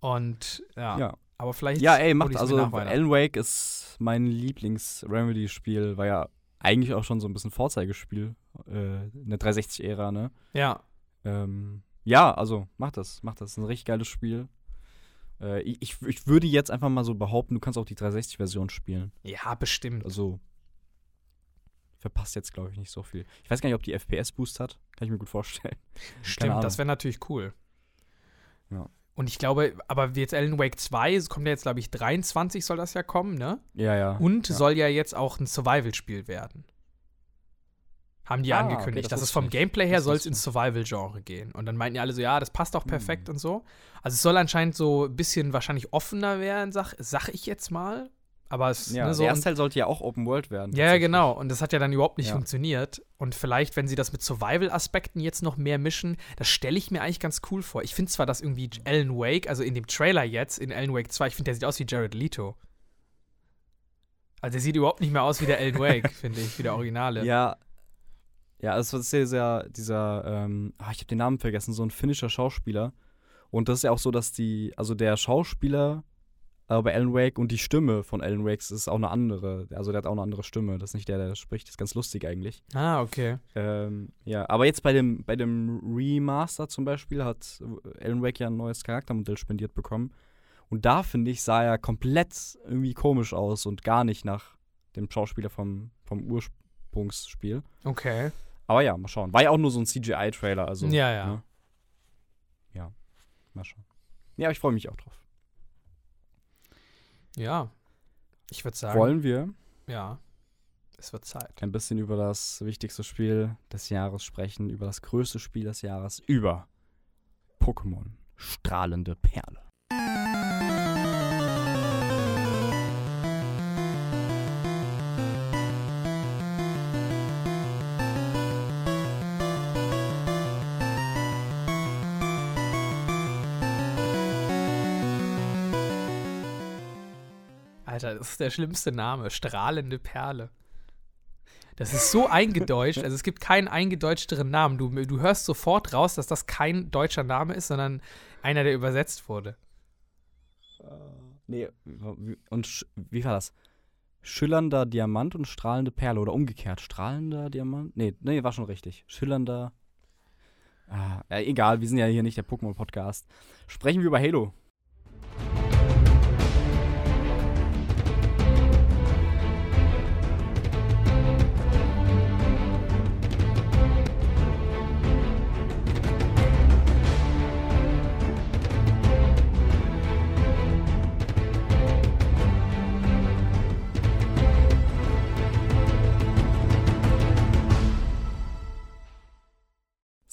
Und ja, ja. aber vielleicht. Ja, ey, macht also Alan Wake ist mein Lieblings-Remedy-Spiel, war ja eigentlich auch schon so ein bisschen Vorzeigespiel, äh, eine 360-Ära, ne? Ja. Ähm, ja, also macht das, macht das. das ist ein richtig geiles Spiel. Äh, ich, ich würde jetzt einfach mal so behaupten, du kannst auch die 360-Version spielen. Ja, bestimmt. Also verpasst jetzt, glaube ich, nicht so viel. Ich weiß gar nicht, ob die FPS-Boost hat. Kann ich mir gut vorstellen. <laughs> Stimmt, das wäre natürlich cool. Ja. Und ich glaube, aber jetzt Alan Wake 2, es kommt ja jetzt, glaube ich, 23 soll das ja kommen, ne? Ja, ja. Und ja. soll ja jetzt auch ein Survival-Spiel werden. Haben die ah, angekündigt. Okay, das, das ist vom Gameplay her soll es ins Survival-Genre gehen. Und dann meinten die alle so, ja, das passt auch perfekt mhm. und so. Also es soll anscheinend so ein bisschen wahrscheinlich offener werden, sag, sag ich jetzt mal. Aber es ja, ne, so der erste Teil sollte ja auch Open World werden. Ja, ja, genau. Und das hat ja dann überhaupt nicht ja. funktioniert. Und vielleicht, wenn sie das mit Survival-Aspekten jetzt noch mehr mischen, das stelle ich mir eigentlich ganz cool vor. Ich finde zwar, dass irgendwie Alan Wake, also in dem Trailer jetzt, in Alan Wake 2, ich finde, der sieht aus wie Jared Leto. Also der sieht überhaupt nicht mehr aus wie der Alan Wake, <laughs> finde ich, wie der Originale. Ja, ja, es ist dieser, dieser ähm, ach, ich habe den Namen vergessen, so ein finnischer Schauspieler. Und das ist ja auch so, dass die, also der Schauspieler äh, bei Alan Wake und die Stimme von Alan Wake ist auch eine andere. Also der hat auch eine andere Stimme. Das ist nicht der, der spricht. Das ist ganz lustig eigentlich. Ah, okay. Ähm, ja, aber jetzt bei dem, bei dem Remaster zum Beispiel hat Alan Wake ja ein neues Charaktermodell spendiert bekommen. Und da, finde ich, sah er komplett irgendwie komisch aus und gar nicht nach dem Schauspieler vom, vom Ursprungsspiel. Okay. Aber ja, mal schauen. War ja auch nur so ein CGI-Trailer, also. Ja, ja. Ne? Ja, mal schauen. Ja, ich freue mich auch drauf. Ja, ich würde sagen. Wollen wir? Ja, es wird Zeit. Ein bisschen über das wichtigste Spiel des Jahres sprechen, über das größte Spiel des Jahres, über Pokémon Strahlende Perle. Ist der schlimmste Name. Strahlende Perle. Das ist so eingedeutscht. Also es gibt keinen eingedeutschteren Namen. Du, du hörst sofort raus, dass das kein deutscher Name ist, sondern einer, der übersetzt wurde. Uh, nee, und wie war das? Schillernder Diamant und strahlende Perle oder umgekehrt. Strahlender Diamant? Nee, nee, war schon richtig. Schillernder. Ah, egal, wir sind ja hier nicht der Pokémon-Podcast. Sprechen wir über Halo.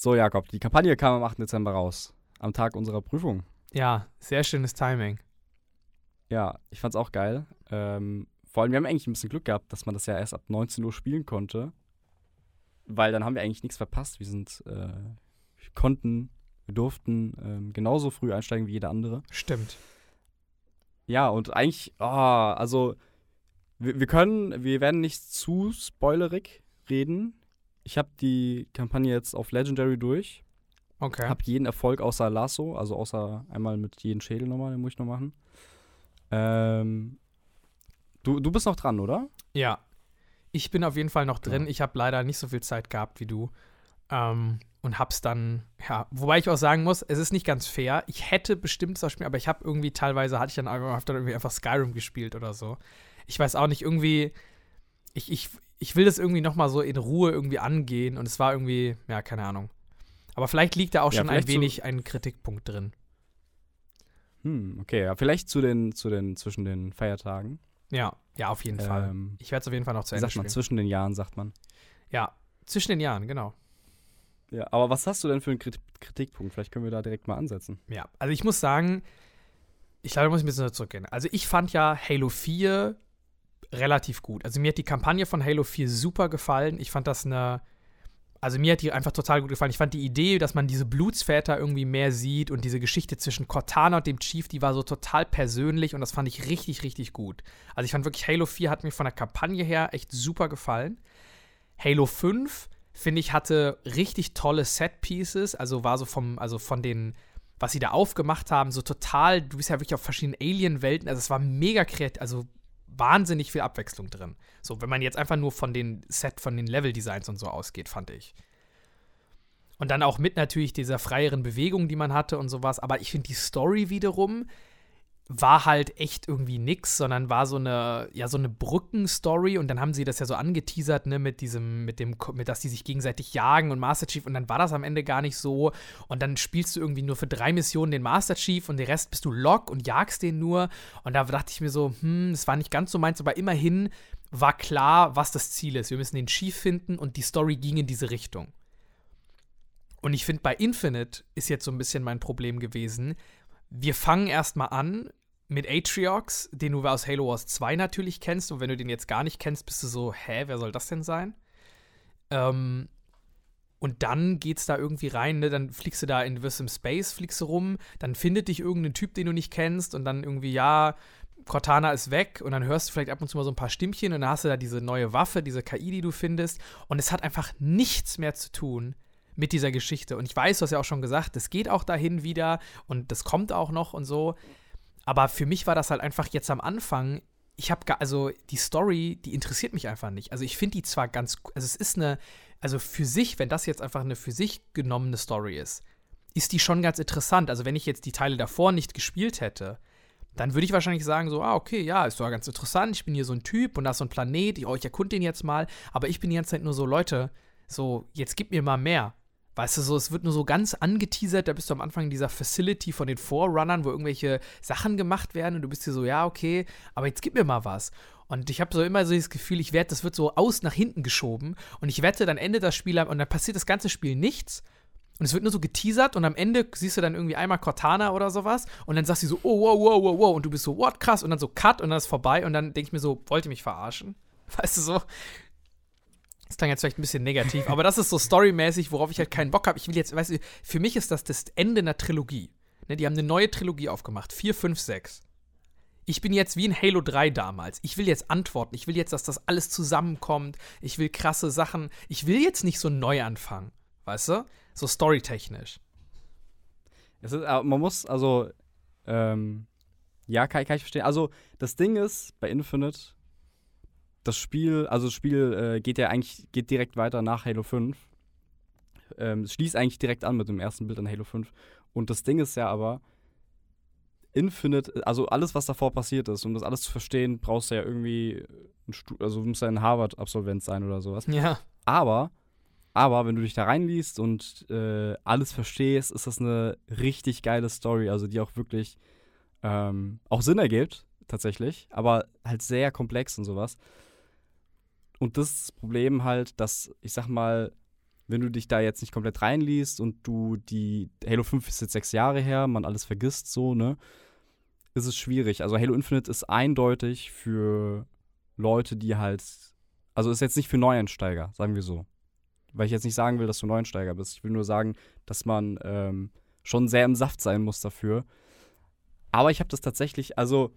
So, Jakob, die Kampagne kam am 8. Dezember raus. Am Tag unserer Prüfung. Ja, sehr schönes Timing. Ja, ich fand's auch geil. Ähm, vor allem, wir haben eigentlich ein bisschen Glück gehabt, dass man das ja erst ab 19 Uhr spielen konnte. Weil dann haben wir eigentlich nichts verpasst. Wir sind, äh, wir konnten, wir durften ähm, genauso früh einsteigen wie jeder andere. Stimmt. Ja, und eigentlich, oh, also, wir, wir können, wir werden nicht zu spoilerig reden, ich habe die Kampagne jetzt auf Legendary durch. Okay. Hab jeden Erfolg außer Lasso, also außer einmal mit jedem Schädel nochmal, den muss ich noch machen. Ähm, du, du bist noch dran, oder? Ja. Ich bin auf jeden Fall noch drin. Ja. Ich habe leider nicht so viel Zeit gehabt wie du. Ähm, und hab's dann, ja, wobei ich auch sagen muss, es ist nicht ganz fair. Ich hätte bestimmt das Spiel, aber ich habe irgendwie teilweise, hatte ich dann, hab dann irgendwie einfach Skyrim gespielt oder so. Ich weiß auch nicht, irgendwie, ich, ich, ich will das irgendwie noch mal so in Ruhe irgendwie angehen und es war irgendwie, ja, keine Ahnung. Aber vielleicht liegt da auch ja, schon ein wenig ein Kritikpunkt drin. Hm, okay, ja, vielleicht zu den, zu den, zwischen den Feiertagen. Ja, ja, auf jeden Fall. Ähm, Ich werde es auf jeden Fall noch zu Ende sagt man, zwischen den Jahren, sagt man. Ja, zwischen den Jahren, genau. Ja, aber was hast du denn für einen Krit Kritikpunkt? Vielleicht können wir da direkt mal ansetzen. Ja, also ich muss sagen, ich glaube, da muss ich ein bisschen zurückgehen. Also ich fand ja Halo 4 relativ gut. Also mir hat die Kampagne von Halo 4 super gefallen. Ich fand das eine, also mir hat die einfach total gut gefallen. Ich fand die Idee, dass man diese Blutsväter irgendwie mehr sieht und diese Geschichte zwischen Cortana und dem Chief, die war so total persönlich und das fand ich richtig, richtig gut. Also ich fand wirklich, Halo 4 hat mir von der Kampagne her echt super gefallen. Halo 5, finde ich, hatte richtig tolle Set-Pieces, also war so vom, also von den, was sie da aufgemacht haben, so total, du bist ja wirklich auf verschiedenen Alien-Welten, also es war mega kreativ, also wahnsinnig viel Abwechslung drin. So, wenn man jetzt einfach nur von den Set, von den Level-Designs und so ausgeht, fand ich. Und dann auch mit natürlich dieser freieren Bewegung, die man hatte und sowas. Aber ich finde, die Story wiederum war halt echt irgendwie nix, sondern war so eine, ja, so eine Brückenstory und dann haben sie das ja so angeteasert, ne, mit diesem, mit dem, mit, dass die sich gegenseitig jagen und Master Chief und dann war das am Ende gar nicht so und dann spielst du irgendwie nur für drei Missionen den Master Chief und den Rest bist du Lock und jagst den nur und da dachte ich mir so, hm, es war nicht ganz so meins, aber immerhin war klar, was das Ziel ist. Wir müssen den Chief finden und die Story ging in diese Richtung. Und ich finde, bei Infinite ist jetzt so ein bisschen mein Problem gewesen. Wir fangen erstmal an mit Atriox, den du aus Halo Wars 2 natürlich kennst. Und wenn du den jetzt gar nicht kennst, bist du so, hä, wer soll das denn sein? Ähm, und dann geht's da irgendwie rein, ne? Dann fliegst du da in wirst Space, fliegst du rum, dann findet dich irgendein Typ, den du nicht kennst, und dann irgendwie, ja, Cortana ist weg und dann hörst du vielleicht ab und zu mal so ein paar Stimmchen und dann hast du da diese neue Waffe, diese KI, die du findest. Und es hat einfach nichts mehr zu tun mit dieser Geschichte. Und ich weiß, du hast ja auch schon gesagt, es geht auch dahin wieder und das kommt auch noch und so. Aber für mich war das halt einfach jetzt am Anfang. Ich habe also die Story, die interessiert mich einfach nicht. Also ich finde die zwar ganz, also es ist eine, also für sich, wenn das jetzt einfach eine für sich genommene Story ist, ist die schon ganz interessant. Also wenn ich jetzt die Teile davor nicht gespielt hätte, dann würde ich wahrscheinlich sagen, so, ah, okay, ja, ist doch ganz interessant, ich bin hier so ein Typ und da ist so ein Planet, ich, oh, ich erkunde den jetzt mal, aber ich bin die ganze Zeit nur so, Leute, so, jetzt gib mir mal mehr. Weißt du, so, es wird nur so ganz angeteasert, da bist du am Anfang in dieser Facility von den Forerunnern, wo irgendwelche Sachen gemacht werden und du bist hier so, ja, okay, aber jetzt gib mir mal was. Und ich habe so immer so das Gefühl, ich werde, das wird so aus nach hinten geschoben und ich wette, dann endet das Spiel und dann passiert das ganze Spiel nichts und es wird nur so geteasert und am Ende siehst du dann irgendwie einmal Cortana oder sowas und dann sagst du so, oh, wow, wow, wow, wow und du bist so, what, krass und dann so Cut und dann ist vorbei und dann denke ich mir so, wollt ihr mich verarschen? <laughs> Weißt du so? Das klang jetzt vielleicht ein bisschen negativ, aber das ist so storymäßig, worauf ich halt keinen Bock habe. Ich will jetzt, weißt du, für mich ist das das Ende einer Trilogie. Ne, die haben eine neue Trilogie aufgemacht. 4, 5, 6. Ich bin jetzt wie in Halo 3 damals. Ich will jetzt antworten. Ich will jetzt, dass das alles zusammenkommt. Ich will krasse Sachen. Ich will jetzt nicht so neu anfangen. Weißt du? So storytechnisch. Es ist, man muss, also, ähm, ja, kann, kann ich verstehen. Also, das Ding ist, bei Infinite, das Spiel, also das Spiel äh, geht ja eigentlich, geht direkt weiter nach Halo 5. Ähm, es schließt eigentlich direkt an mit dem ersten Bild an Halo 5. Und das Ding ist ja aber, Infinite, also alles, was davor passiert ist, um das alles zu verstehen, brauchst du ja irgendwie, also du musst ja ein Harvard-Absolvent sein oder sowas. Ja. Aber, aber wenn du dich da reinliest und äh, alles verstehst, ist das eine richtig geile Story, also die auch wirklich ähm, auch Sinn ergibt, tatsächlich, aber halt sehr komplex und sowas. Und das Problem halt, dass, ich sag mal, wenn du dich da jetzt nicht komplett reinliest und du die, Halo 5 ist jetzt sechs Jahre her, man alles vergisst so, ne, ist es schwierig. Also Halo Infinite ist eindeutig für Leute, die halt, also ist jetzt nicht für Neueinsteiger, sagen wir so. Weil ich jetzt nicht sagen will, dass du Neueinsteiger bist. Ich will nur sagen, dass man ähm, schon sehr im Saft sein muss dafür. Aber ich habe das tatsächlich, also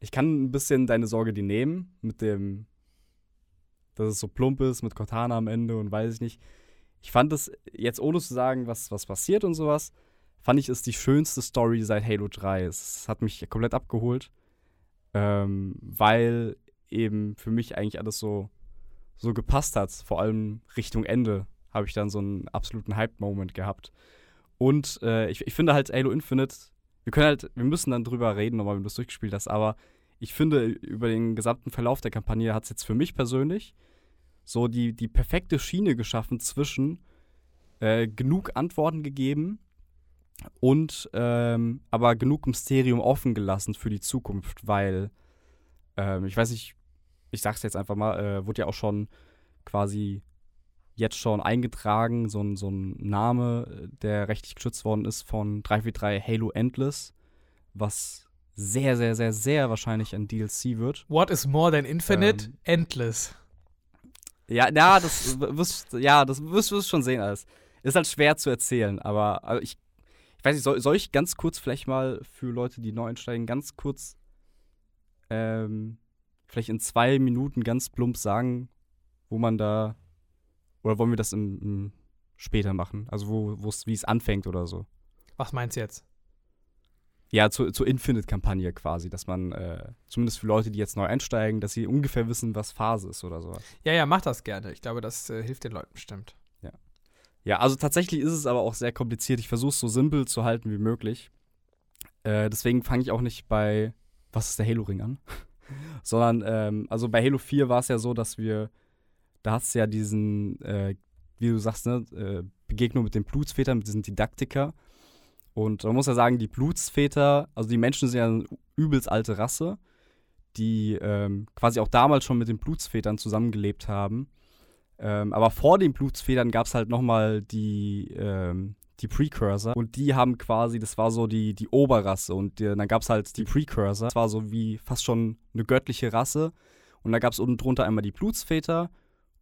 ich kann ein bisschen deine Sorge die nehmen mit dem, dass es so plump ist mit Cortana am Ende und weiß ich nicht. Ich fand es jetzt ohne zu sagen, was, was passiert und sowas, fand ich es die schönste Story seit Halo 3. Es hat mich komplett abgeholt, ähm, weil eben für mich eigentlich alles so, so gepasst hat. Vor allem Richtung Ende habe ich dann so einen absoluten Hype-Moment gehabt. Und äh, ich, ich finde halt Halo Infinite, wir können halt, wir müssen dann drüber reden, nochmal, wenn du es durchgespielt hast, aber ich finde, über den gesamten Verlauf der Kampagne hat es jetzt für mich persönlich so die, die perfekte Schiene geschaffen zwischen äh, genug Antworten gegeben, und ähm, aber genug Mysterium offen gelassen für die Zukunft, weil ähm, ich weiß nicht, ich sag's jetzt einfach mal, äh, wurde ja auch schon quasi jetzt schon eingetragen, so ein, so ein Name, der rechtlich geschützt worden ist von 343 Halo Endless, was sehr, sehr, sehr, sehr wahrscheinlich ein DLC wird. What is more than infinite? Ähm, Endless. Ja, ja, das wirst, ja, das wirst du schon sehen alles. Ist halt schwer zu erzählen, aber, aber ich, ich weiß nicht, soll, soll ich ganz kurz vielleicht mal für Leute, die neu einsteigen, ganz kurz ähm, vielleicht in zwei Minuten ganz plump sagen, wo man da oder wollen wir das im, im später machen? Also wo wie es anfängt oder so. Was meinst du jetzt? Ja, zur, zur Infinite-Kampagne quasi, dass man, äh, zumindest für Leute, die jetzt neu einsteigen, dass sie ungefähr wissen, was Phase ist oder sowas. Ja, ja, mach das gerne. Ich glaube, das äh, hilft den Leuten bestimmt. Ja. Ja, also tatsächlich ist es aber auch sehr kompliziert. Ich versuche es so simpel zu halten wie möglich. Äh, deswegen fange ich auch nicht bei, was ist der Halo-Ring an? <laughs> Sondern, ähm, also bei Halo 4 war es ja so, dass wir da hast du ja diesen, äh, wie du sagst, ne, äh, Begegnung mit den Blutsvätern, mit diesen Didaktiker. Und man muss ja sagen, die Blutsväter, also die Menschen sind ja eine übelst alte Rasse, die ähm, quasi auch damals schon mit den Blutsvätern zusammengelebt haben. Ähm, aber vor den Blutsvätern gab es halt nochmal die, ähm, die Precursor. Und die haben quasi, das war so die, die Oberrasse. Und die, dann gab es halt die Precursor. Das war so wie fast schon eine göttliche Rasse. Und da gab es unten drunter einmal die Blutsväter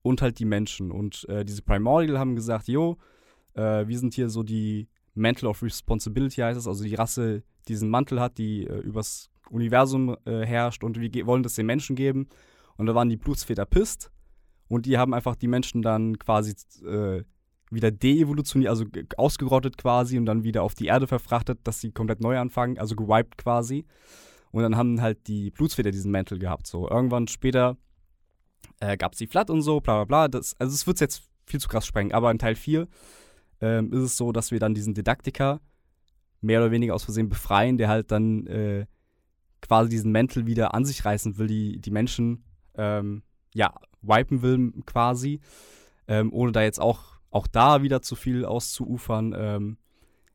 und halt die Menschen. Und äh, diese Primordial haben gesagt, jo, äh, wir sind hier so die Mantle of Responsibility heißt es, also die Rasse, die diesen Mantel hat, die äh, übers Universum äh, herrscht und wir wollen das den Menschen geben. Und da waren die Blutsväter pisst und die haben einfach die Menschen dann quasi äh, wieder deevolutioniert, also ausgerottet quasi und dann wieder auf die Erde verfrachtet, dass sie komplett neu anfangen, also gewiped quasi. Und dann haben halt die Blutsväter diesen Mantel gehabt. So irgendwann später äh, gab es die Flat und so, bla bla bla. Das, also es wird jetzt viel zu krass sprengen, aber in Teil 4 ähm, ist es so, dass wir dann diesen Didaktiker mehr oder weniger aus Versehen befreien, der halt dann äh, quasi diesen Mantel wieder an sich reißen will, die, die Menschen ähm, ja, wipen will quasi, ähm, ohne da jetzt auch, auch da wieder zu viel auszuufern. Ähm,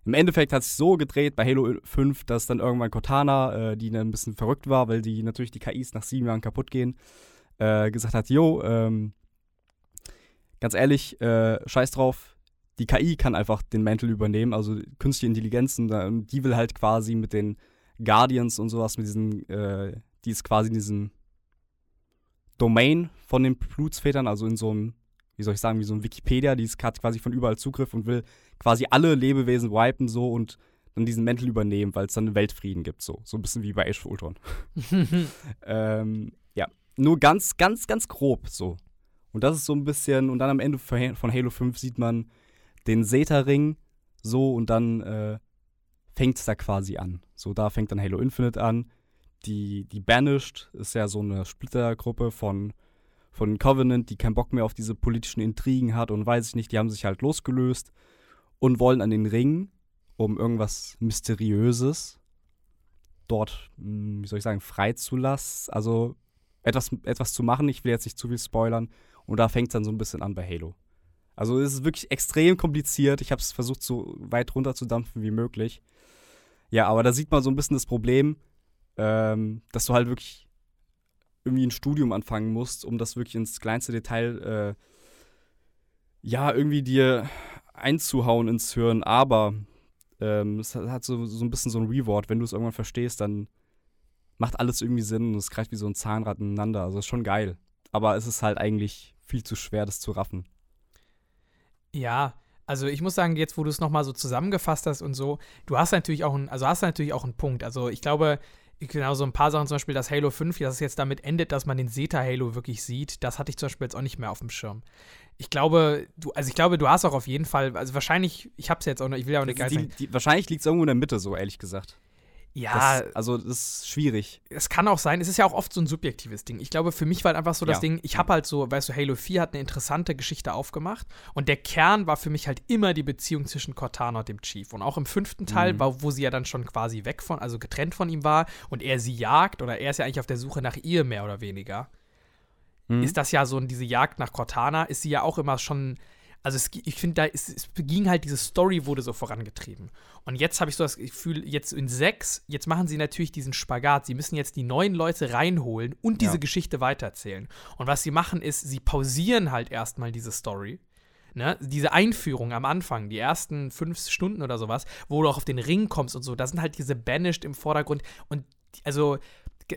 Im Endeffekt hat sich so gedreht bei Halo 5, dass dann irgendwann Cortana, äh, die dann ein bisschen verrückt war, weil die natürlich die KIs nach sieben Jahren kaputt gehen, äh, gesagt hat, jo, ähm, ganz ehrlich, äh, scheiß drauf, die KI kann einfach den Mantel übernehmen, also künstliche Intelligenzen, und die will halt quasi mit den Guardians und sowas, mit diesen, äh, die ist quasi in diesem Domain von den Blutsvätern, also in so einem, wie soll ich sagen, wie so ein Wikipedia, die hat quasi von überall Zugriff und will quasi alle Lebewesen wipen so und dann diesen Mantel übernehmen, weil es dann Weltfrieden gibt, so. So ein bisschen wie bei Age of Ultron. <laughs> ähm, ja, nur ganz, ganz, ganz grob so. Und das ist so ein bisschen, und dann am Ende von Halo 5 sieht man den Zeta-Ring so und dann äh, fängt es da quasi an. So, da fängt dann Halo Infinite an. Die, die Banished ist ja so eine Splittergruppe von, von Covenant, die keinen Bock mehr auf diese politischen Intrigen hat und weiß ich nicht, die haben sich halt losgelöst und wollen an den Ring, um irgendwas Mysteriöses dort, hm, wie soll ich sagen, freizulassen. Also etwas, etwas zu machen. Ich will jetzt nicht zu viel spoilern. Und da fängt es dann so ein bisschen an bei Halo. Also es ist wirklich extrem kompliziert. Ich habe es versucht, so weit runter zu dampfen wie möglich. Ja, aber da sieht man so ein bisschen das Problem, ähm, dass du halt wirklich irgendwie ein Studium anfangen musst, um das wirklich ins kleinste Detail, äh, ja, irgendwie dir einzuhauen ins Hirn. Aber ähm, es hat so, so ein bisschen so ein Reward. Wenn du es irgendwann verstehst, dann macht alles irgendwie Sinn und es greift wie so ein Zahnrad ineinander. Also ist schon geil. Aber es ist halt eigentlich viel zu schwer, das zu raffen. Ja, also ich muss sagen, jetzt wo du es nochmal so zusammengefasst hast und so, du hast natürlich auch einen, also hast natürlich auch einen Punkt. Also ich glaube, genau so ein paar Sachen, zum Beispiel das Halo 5, dass es jetzt damit endet, dass man den Zeta-Halo wirklich sieht, das hatte ich zum Beispiel jetzt auch nicht mehr auf dem Schirm. Ich glaube, du, also ich glaube, du hast auch auf jeden Fall, also wahrscheinlich, ich hab's jetzt auch noch, ich will ja auch nicht also die, die, Wahrscheinlich liegt es irgendwo in der Mitte, so ehrlich gesagt. Ja. Das, also, das ist schwierig. Es kann auch sein, es ist ja auch oft so ein subjektives Ding. Ich glaube, für mich war halt einfach so das ja. Ding, ich habe halt so, weißt du, Halo 4 hat eine interessante Geschichte aufgemacht und der Kern war für mich halt immer die Beziehung zwischen Cortana und dem Chief. Und auch im fünften Teil, mhm. wo sie ja dann schon quasi weg von, also getrennt von ihm war und er sie jagt oder er ist ja eigentlich auf der Suche nach ihr mehr oder weniger. Mhm. Ist das ja so diese Jagd nach Cortana, ist sie ja auch immer schon also es, ich finde, da ist, es ging halt, diese Story wurde so vorangetrieben. Und jetzt habe ich so das Gefühl, jetzt in sechs, jetzt machen sie natürlich diesen Spagat. Sie müssen jetzt die neuen Leute reinholen und diese ja. Geschichte weitererzählen. Und was sie machen ist, sie pausieren halt erstmal diese Story. Ne? Diese Einführung am Anfang, die ersten fünf Stunden oder sowas, wo du auch auf den Ring kommst und so, da sind halt diese Banished im Vordergrund. Und also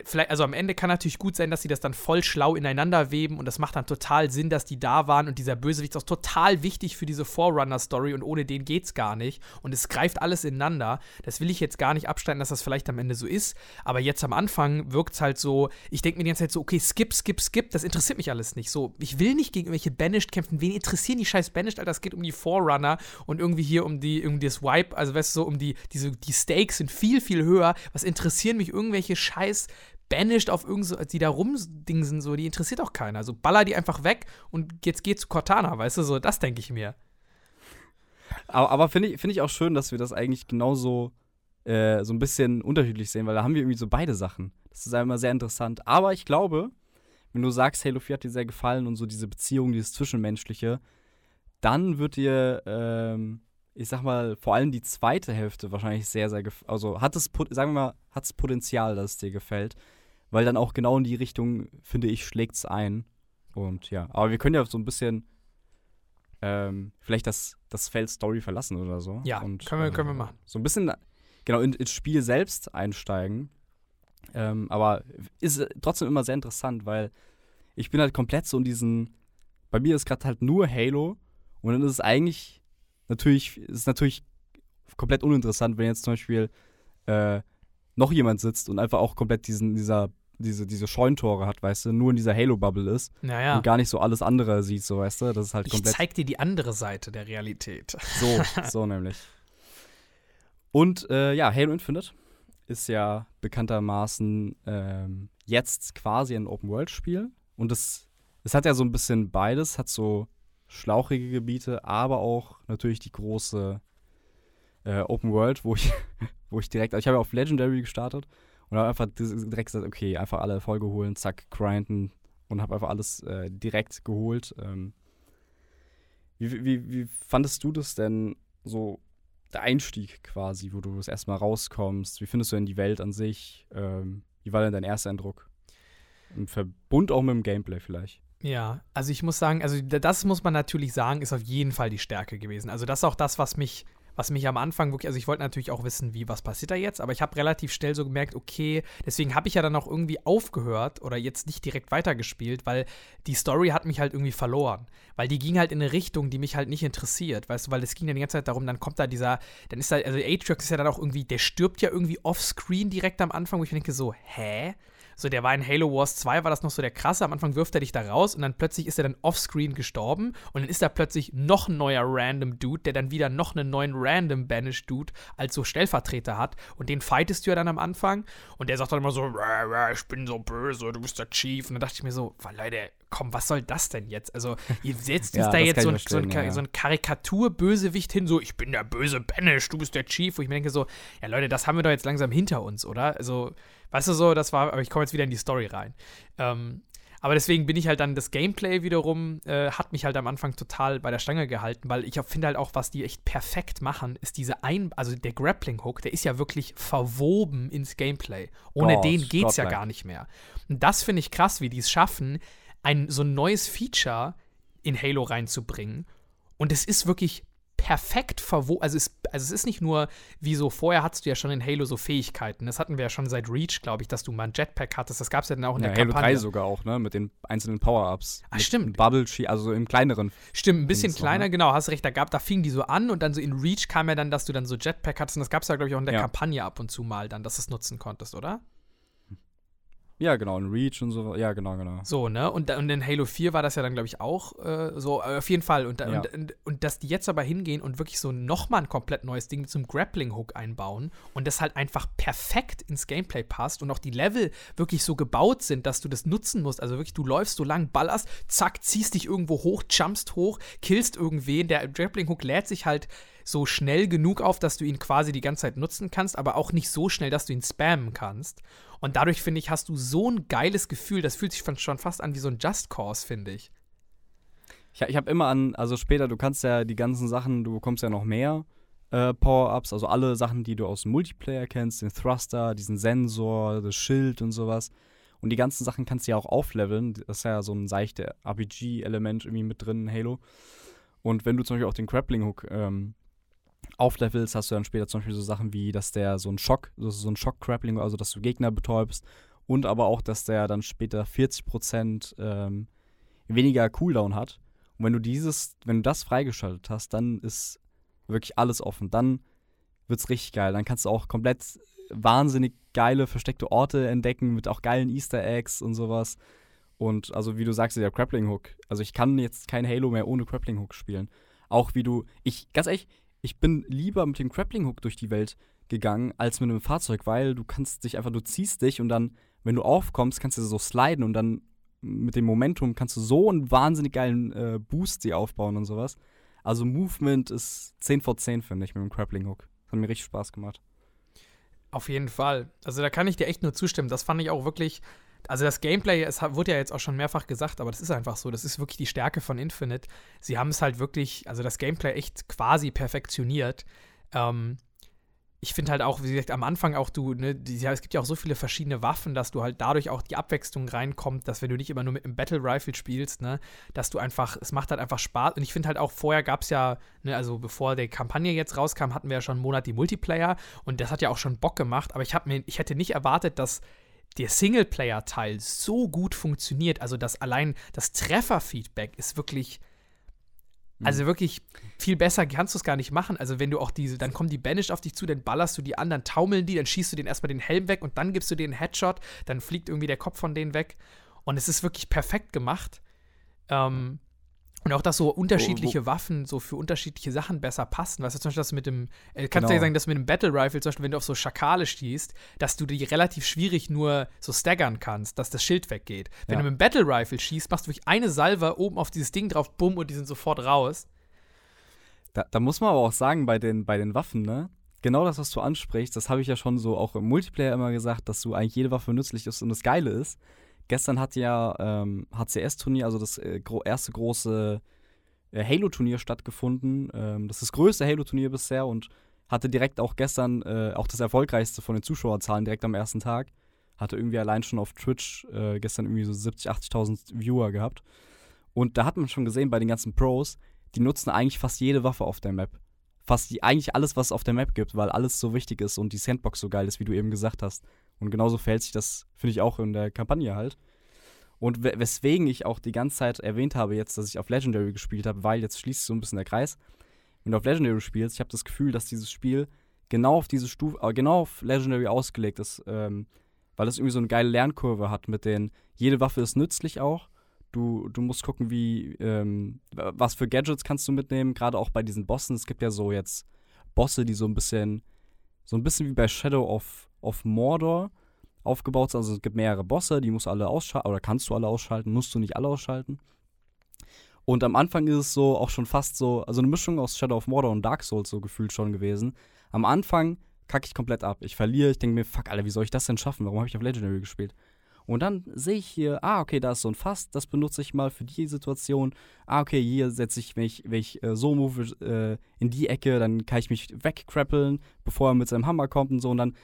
vielleicht, also am Ende kann natürlich gut sein, dass sie das dann voll schlau ineinander weben und das macht dann total Sinn, dass die da waren und dieser Bösewicht ist auch total wichtig für diese Forerunner-Story und ohne den geht's gar nicht und es greift alles ineinander. Das will ich jetzt gar nicht abstreiten, dass das vielleicht am Ende so ist, aber jetzt am Anfang wirkt es halt so, ich denke mir die ganze Zeit so, okay, skip, skip, skip, das interessiert mich alles nicht. So, ich will nicht gegen irgendwelche Banished kämpfen. Wen interessieren die scheiß Banished, Alter? Es geht um die Forerunner und irgendwie hier um die, um das Wipe, also weißt du, so um die, diese, die Stakes sind viel, viel höher. Was interessieren mich irgendwelche scheiß banished auf irgend so, die da rumdingsen, so, die interessiert auch keiner. Also baller die einfach weg und jetzt geht zu Cortana, weißt du, so, das denke ich mir. Aber, aber finde ich, find ich auch schön, dass wir das eigentlich genauso äh, so ein bisschen unterschiedlich sehen, weil da haben wir irgendwie so beide Sachen. Das ist immer sehr interessant. Aber ich glaube, wenn du sagst, Halo 4 hat dir sehr gefallen und so diese Beziehung, dieses Zwischenmenschliche, dann wird dir, ähm, ich sag mal, vor allem die zweite Hälfte wahrscheinlich sehr, sehr. Also hat es, sagen wir mal, hat es Potenzial, dass es dir gefällt weil dann auch genau in die Richtung, finde ich, schlägt es ein. Und ja, aber wir können ja so ein bisschen ähm, vielleicht das, das Feld Story verlassen oder so. Ja, und, können, wir, können wir machen. So ein bisschen, genau, in, ins Spiel selbst einsteigen. Ähm, aber ist trotzdem immer sehr interessant, weil ich bin halt komplett so in diesen, bei mir ist gerade halt nur Halo und dann ist es eigentlich natürlich, ist natürlich komplett uninteressant, wenn jetzt zum Beispiel äh, noch jemand sitzt und einfach auch komplett diesen, dieser diese, diese Scheuntore hat, weißt du, nur in dieser Halo-Bubble ist naja. und gar nicht so alles andere sieht, so weißt du, das ist halt komplett. Ich zeig dir die andere Seite der Realität. So, <laughs> so nämlich. Und äh, ja, Halo Infinite ist ja bekanntermaßen ähm, jetzt quasi ein Open-World-Spiel und es, es hat ja so ein bisschen beides, hat so schlauchige Gebiete, aber auch natürlich die große äh, Open World, wo ich, <laughs> wo ich direkt, also ich habe ja auf Legendary gestartet und habe einfach direkt gesagt, okay, einfach alle Erfolge holen, zack, grinden und habe einfach alles äh, direkt geholt. Ähm, wie, wie, wie fandest du das denn so, der Einstieg quasi, wo du das erstmal rauskommst? Wie findest du denn die Welt an sich? Ähm, wie war denn dein erster Eindruck? Im Verbund auch mit dem Gameplay vielleicht. Ja, also ich muss sagen, also das muss man natürlich sagen, ist auf jeden Fall die Stärke gewesen. Also das ist auch das, was mich was mich am Anfang wirklich, also ich wollte natürlich auch wissen, wie, was passiert da jetzt, aber ich habe relativ schnell so gemerkt, okay, deswegen habe ich ja dann auch irgendwie aufgehört oder jetzt nicht direkt weitergespielt, weil die Story hat mich halt irgendwie verloren. Weil die ging halt in eine Richtung, die mich halt nicht interessiert, weißt du, weil es ging dann die ganze Zeit darum, dann kommt da dieser, dann ist da, also Atriox ist ja dann auch irgendwie, der stirbt ja irgendwie offscreen direkt am Anfang, wo ich mir denke so, hä? So, der war in Halo Wars 2, war das noch so der krasse. Am Anfang wirft er dich da raus und dann plötzlich ist er dann offscreen gestorben und dann ist da plötzlich noch ein neuer random Dude, der dann wieder noch einen neuen random Banished Dude als so Stellvertreter hat und den fightest du ja dann am Anfang und der sagt dann immer so, ich bin so böse, du bist der Chief. Und dann dachte ich mir so, Leute, komm, was soll das denn jetzt? Also, ihr setzt <laughs> ja, da jetzt so ein, so, ein, ja. so ein Karikatur-Bösewicht hin, so, ich bin der böse Banish, du bist der Chief. Wo ich mir denke so, ja Leute, das haben wir doch jetzt langsam hinter uns, oder? Also, weißt du so, das war, aber ich komme jetzt wieder in die Story rein. Ähm, aber deswegen bin ich halt dann, das Gameplay wiederum äh, hat mich halt am Anfang total bei der Stange gehalten, weil ich finde halt auch, was die echt perfekt machen, ist diese ein, also der Grappling Hook, der ist ja wirklich verwoben ins Gameplay. Ohne oh, den geht's ja gar nicht mehr. Und das finde ich krass, wie die es schaffen, ein so ein neues Feature in Halo reinzubringen. Und es ist wirklich perfekt verwoben. Also, es, also es ist nicht nur, wie so vorher hattest du ja schon in Halo so Fähigkeiten. Das hatten wir ja schon seit Reach, glaube ich, dass du mal ein Jetpack hattest. Das gab es ja dann auch in ja, der Halo Kampagne. 3 sogar auch, ne? Mit den einzelnen Power-Ups. Ah, stimmt. Bubble also im kleineren. Stimmt, ein bisschen kleiner, ne? genau, hast recht. Da, gab, da fing die so an und dann so in Reach kam ja dann, dass du dann so Jetpack hattest. Und das gab es ja, glaube ich, auch in der ja. Kampagne ab und zu mal dann, dass du es nutzen konntest, oder? Ja, genau, in Reach und so. Ja, genau, genau. So, ne? Und, und in Halo 4 war das ja dann, glaube ich, auch äh, so. Äh, auf jeden Fall. Und, ja. und, und, und, dass die jetzt aber hingehen und wirklich so nochmal ein komplett neues Ding mit so einem Grappling-Hook einbauen und das halt einfach perfekt ins Gameplay passt und auch die Level wirklich so gebaut sind, dass du das nutzen musst. Also wirklich, du läufst so lang, ballerst, zack, ziehst dich irgendwo hoch, jumpst hoch, killst irgendwen. Der Grappling-Hook lädt sich halt so schnell genug auf, dass du ihn quasi die ganze Zeit nutzen kannst, aber auch nicht so schnell, dass du ihn spammen kannst. Und dadurch, finde ich, hast du so ein geiles Gefühl. Das fühlt sich schon fast an wie so ein Just Cause, finde ich. Ich, ich habe immer an, also später, du kannst ja die ganzen Sachen, du bekommst ja noch mehr äh, Power-Ups, also alle Sachen, die du aus dem Multiplayer kennst, den Thruster, diesen Sensor, das Schild und sowas. Und die ganzen Sachen kannst du ja auch aufleveln. Das ist ja so ein seichte RPG-Element irgendwie mit drin in Halo. Und wenn du zum Beispiel auch den Grappling-Hook ähm, auflevelst, hast du dann später zum Beispiel so Sachen wie, dass der so ein Schock, so ein Schock-Grappling, also dass du Gegner betäubst und aber auch, dass der dann später 40% ähm, weniger Cooldown hat. Und wenn du dieses, wenn du das freigeschaltet hast, dann ist wirklich alles offen. Dann wird's richtig geil. Dann kannst du auch komplett wahnsinnig geile versteckte Orte entdecken mit auch geilen Easter Eggs und sowas. Und also wie du sagst, der Grappling Hook. Also ich kann jetzt kein Halo mehr ohne Grappling Hook spielen. Auch wie du, ich, ganz ehrlich, ich bin lieber mit dem Grappling Hook durch die Welt gegangen als mit einem Fahrzeug, weil du kannst dich einfach, du ziehst dich und dann, wenn du aufkommst, kannst du so sliden und dann mit dem Momentum kannst du so einen wahnsinnig geilen äh, Boost dir aufbauen und sowas. Also Movement ist 10 vor 10, finde ich, mit dem Grappling Hook. Das hat mir richtig Spaß gemacht. Auf jeden Fall. Also da kann ich dir echt nur zustimmen. Das fand ich auch wirklich. Also das Gameplay, es wurde ja jetzt auch schon mehrfach gesagt, aber das ist einfach so. Das ist wirklich die Stärke von Infinite. Sie haben es halt wirklich, also das Gameplay echt quasi perfektioniert. Ähm, ich finde halt auch, wie gesagt, am Anfang auch du, ne, die, es gibt ja auch so viele verschiedene Waffen, dass du halt dadurch auch die Abwechslung reinkommt, dass wenn du nicht immer nur mit einem Battle Rifle spielst, ne, dass du einfach, es macht halt einfach Spaß. Und ich finde halt auch, vorher gab es ja, ne, also bevor die Kampagne jetzt rauskam, hatten wir ja schon einen Monat die Multiplayer und das hat ja auch schon Bock gemacht, aber ich habe mir, ich hätte nicht erwartet, dass der Singleplayer-Teil so gut funktioniert. Also dass allein das Trefferfeedback ist wirklich Mhm. Also wirklich viel besser kannst du es gar nicht machen. Also wenn du auch diese, dann kommen die Banished auf dich zu, dann ballerst du die an, dann taumeln die, dann schießt du den erstmal den Helm weg und dann gibst du den Headshot, dann fliegt irgendwie der Kopf von denen weg. Und es ist wirklich perfekt gemacht. Ähm, und auch, dass so unterschiedliche wo, wo, Waffen so für unterschiedliche Sachen besser passen. Weißt du, zum Beispiel das mit dem, äh, kannst genau. du ja sagen, dass mit dem Battle Rifle, zum Beispiel, wenn du auf so Schakale stehst, dass du die relativ schwierig nur so staggern kannst, dass das Schild weggeht. Wenn ja. du mit dem Battle Rifle schießt, machst du durch eine Salve oben auf dieses Ding drauf, bumm, und die sind sofort raus. Da, da muss man aber auch sagen, bei den, bei den Waffen, ne? Genau das, was du ansprichst, das habe ich ja schon so auch im Multiplayer immer gesagt, dass du eigentlich jede Waffe nützlich ist. Und das Geile ist, Gestern hat ja ähm, HCS-Turnier, also das äh, gro erste große äh, Halo-Turnier stattgefunden. Ähm, das ist das größte Halo-Turnier bisher und hatte direkt auch gestern äh, auch das erfolgreichste von den Zuschauerzahlen direkt am ersten Tag. Hatte irgendwie allein schon auf Twitch äh, gestern irgendwie so 70, 80.000 Viewer gehabt. Und da hat man schon gesehen bei den ganzen Pros, die nutzen eigentlich fast jede Waffe auf der Map. Fast die, eigentlich alles, was es auf der Map gibt, weil alles so wichtig ist und die Sandbox so geil ist, wie du eben gesagt hast. Und genauso verhält sich das, finde ich, auch in der Kampagne halt. Und weswegen ich auch die ganze Zeit erwähnt habe jetzt, dass ich auf Legendary gespielt habe, weil jetzt schließt so ein bisschen der Kreis. Wenn du auf Legendary spielst, ich habe das Gefühl, dass dieses Spiel genau auf diese Stufe, äh, genau auf Legendary ausgelegt ist, ähm, weil es irgendwie so eine geile Lernkurve hat mit den, jede Waffe ist nützlich auch. Du, du musst gucken, wie, ähm, was für Gadgets kannst du mitnehmen, gerade auch bei diesen Bossen. Es gibt ja so jetzt Bosse, die so ein bisschen, so ein bisschen wie bei Shadow of auf Mordor aufgebaut sind. Also es gibt mehrere Bosse, die musst du alle ausschalten, oder kannst du alle ausschalten, musst du nicht alle ausschalten. Und am Anfang ist es so auch schon fast so, also eine Mischung aus Shadow of Mordor und Dark Souls so gefühlt schon gewesen. Am Anfang kacke ich komplett ab. Ich verliere, ich denke mir, fuck, Alter, wie soll ich das denn schaffen? Warum habe ich auf Legendary gespielt? Und dann sehe ich hier, ah, okay, da ist so ein Fass, das benutze ich mal für die Situation. Ah, okay, hier setze ich, wenn ich, wenn ich äh, so move äh, in die Ecke, dann kann ich mich wegkrappeln, bevor er mit seinem Hammer kommt und so. Und dann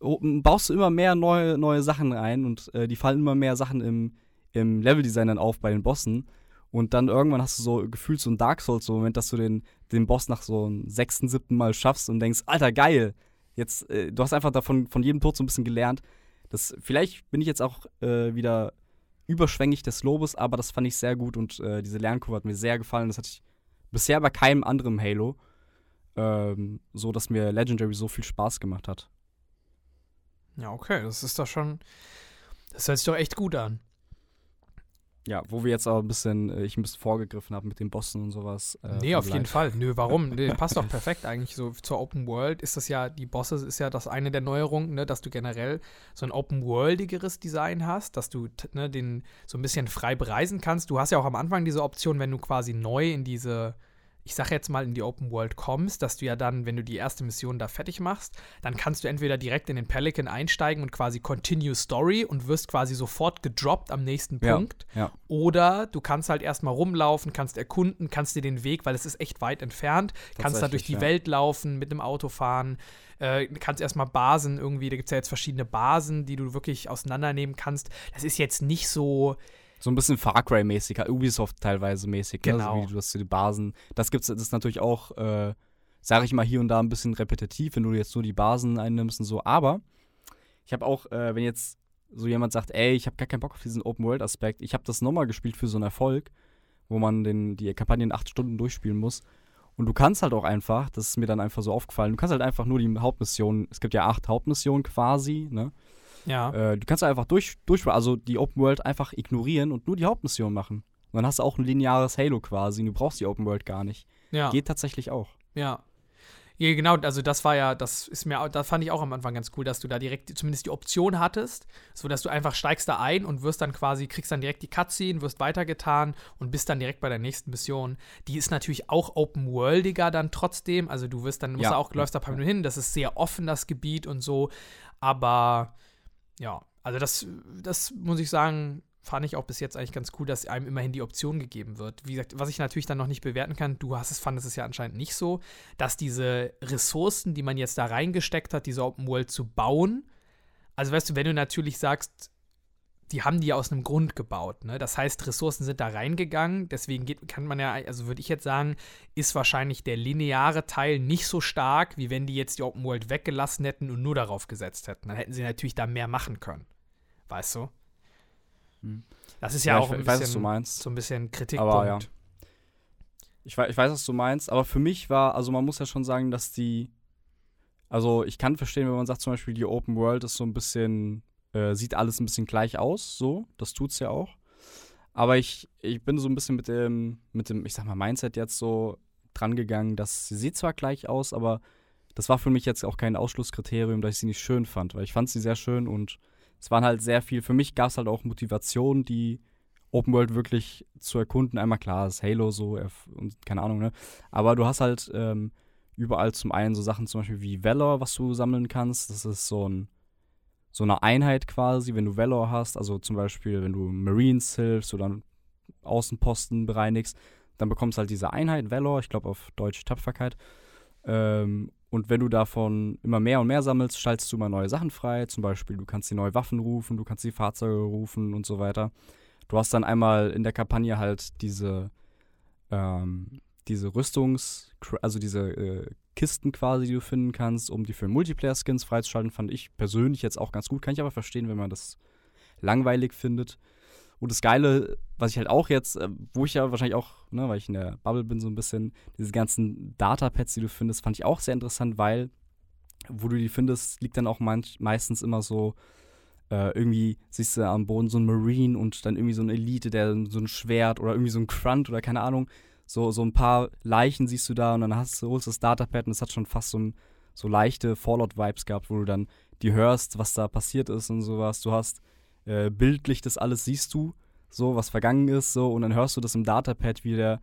baust du immer mehr neue, neue Sachen ein und äh, die fallen immer mehr Sachen im, im Leveldesign dann auf bei den Bossen. Und dann irgendwann hast du so gefühlt so ein Dark Souls-Moment, dass du den, den Boss nach so einem sechsten, siebten Mal schaffst und denkst, Alter, geil! Jetzt, äh, du hast einfach davon von jedem Tod so ein bisschen gelernt. Das, vielleicht bin ich jetzt auch äh, wieder überschwänglich des Lobes, aber das fand ich sehr gut und äh, diese Lernkurve hat mir sehr gefallen. Das hatte ich bisher bei keinem anderen Halo. Ähm, so, dass mir Legendary so viel Spaß gemacht hat. Ja, okay, das ist doch schon. Das hört sich doch echt gut an. Ja, wo wir jetzt aber ein bisschen, äh, ich ein bisschen vorgegriffen habe mit den Bossen und sowas. Äh, nee, auf jeden Fall. Nö, warum? <laughs> Nee, passt doch perfekt eigentlich so zur Open World. Ist das ja, die Bosse ist ja das eine der Neuerungen, ne, dass du generell so ein Open Worldigeres Design hast, dass du ne, den so ein bisschen frei bereisen kannst. Du hast ja auch am Anfang diese Option, wenn du quasi neu in diese ich sage jetzt mal, in die Open World kommst, dass du ja dann, wenn du die erste Mission da fertig machst, dann kannst du entweder direkt in den Pelican einsteigen und quasi Continue Story und wirst quasi sofort gedroppt am nächsten Ja, Punkt. ja. Oder du kannst halt erstmal rumlaufen, kannst erkunden, kannst dir den Weg, weil es ist echt weit entfernt, kannst da durch die ja. Welt laufen, mit dem Auto fahren, äh, kannst erstmal Basen irgendwie, da gibt es ja jetzt verschiedene Basen, die du wirklich auseinandernehmen kannst. Das ist jetzt nicht so, So ein bisschen Far Cry-mäßig, Ubisoft teilweise mäßig. Ne? Genau. Also wie du hast die Basen. Das gibt's, das ist natürlich auch, äh, sage ich mal, hier und da ein bisschen repetitiv, wenn du jetzt nur die Basen einnimmst und so. Aber ich habe auch, äh, wenn jetzt so jemand sagt, ey, ich habe gar keinen Bock auf diesen Open-World-Aspekt, ich habe das nochmal gespielt für so einen Erfolg, wo man den, die Kampagne in acht Stunden durchspielen muss. Und du kannst halt auch einfach, das ist mir dann einfach so aufgefallen, du kannst halt einfach nur die Hauptmissionen, es gibt ja acht Hauptmissionen quasi, ne? Ja. Äh, du kannst einfach durch, durch, also die Open World einfach ignorieren und nur die Hauptmission machen. Und dann hast du auch ein lineares Halo quasi. und Du brauchst die Open World gar nicht. ja. Geht tatsächlich auch. Ja. Ja, genau, also das war ja, das ist mir, das fand ich auch am Anfang ganz cool, dass du da direkt zumindest die Option hattest, so dass du einfach steigst da ein und wirst dann quasi, kriegst dann direkt die Cutscene, wirst weitergetan und bist dann direkt bei der nächsten Mission. Die ist natürlich auch open-worldiger dann trotzdem, also du wirst dann, musst Ja, auch, läufst da ein paar. Minuten hin, das ist sehr offen, das Gebiet und so, aber ja, also das, das muss ich sagen, fand ich auch bis jetzt eigentlich ganz cool, dass einem immerhin die Option gegeben wird. Wie gesagt, was ich natürlich dann noch nicht bewerten kann, du hast es, fandest es ja anscheinend nicht so, dass diese Ressourcen, die man jetzt da reingesteckt hat, diese Open World zu bauen, also weißt du, wenn du natürlich sagst, die haben die ja aus einem Grund gebaut, ne? Das heißt, Ressourcen sind da reingegangen, deswegen geht, kann man ja, also würde ich jetzt sagen, ist wahrscheinlich der lineare Teil nicht so stark, wie wenn die jetzt die Open World weggelassen hätten und nur darauf gesetzt hätten. Dann hätten sie natürlich da mehr machen können. Weißt du? Hm. Das ist ja, Ja, auch ich, ein ich weiß, bisschen, du meinst. so ein bisschen Kritikpunkt. Aber ja. Ich, ich weiß, was du meinst, aber für mich war, also man muss ja schon sagen, dass die, also ich kann verstehen, wenn man sagt zum Beispiel, die Open World ist so ein bisschen, äh, sieht alles ein bisschen gleich aus, so, das tut's ja auch. Aber ich, ich bin so ein bisschen mit dem, mit dem, ich sag mal, Mindset jetzt so dran gegangen, dass sie sieht zwar gleich aus, aber das war für mich jetzt auch kein Ausschlusskriterium, dass ich sie nicht schön fand, weil ich fand sie sehr schön und es waren halt sehr viel, für mich gab es halt auch Motivationen, die Open World wirklich zu erkunden. Einmal klar, ist Halo so und keine Ahnung, ne? Aber du hast halt ähm, überall zum einen so Sachen zum Beispiel wie Valor, was du sammeln kannst. Das ist so ein so eine Einheit quasi, wenn du Valor hast, also zum Beispiel, wenn du Marines hilfst oder Außenposten bereinigst, dann bekommst du halt diese Einheit, Valor, ich glaube auf Deutsch Tapferkeit. Ähm, und wenn du davon immer mehr und mehr sammelst, schaltest du immer neue Sachen frei. Zum Beispiel, du kannst die neue Waffen rufen, du kannst die Fahrzeuge rufen und so weiter. Du hast dann einmal in der Kampagne halt diese, ähm, diese Rüstungs-, also diese äh, Kisten quasi, die du finden kannst, um die für Multiplayer-Skins freizuschalten, fand ich persönlich jetzt auch ganz gut. Kann ich aber verstehen, wenn man das langweilig findet. Und das Geile, was ich halt auch jetzt, äh, wo ich ja wahrscheinlich auch, ne, weil ich in der Bubble bin, so ein bisschen, diese ganzen Datapads, die du findest, fand ich auch sehr interessant, weil, wo du die findest, liegt dann auch manch, meistens immer so, äh, irgendwie siehst du am Boden so ein Marine und dann irgendwie so eine Elite, der so ein Schwert oder irgendwie so ein Grunt oder keine Ahnung, so, so ein paar Leichen siehst du da und dann hast du, holst das Datapad und es hat schon fast so, ein, so leichte Fallout-Vibes gehabt, wo du dann die hörst, was da passiert ist und sowas. Du hast äh, bildlich das alles siehst du, so was vergangen ist, so und dann hörst du das im Datapad, wie der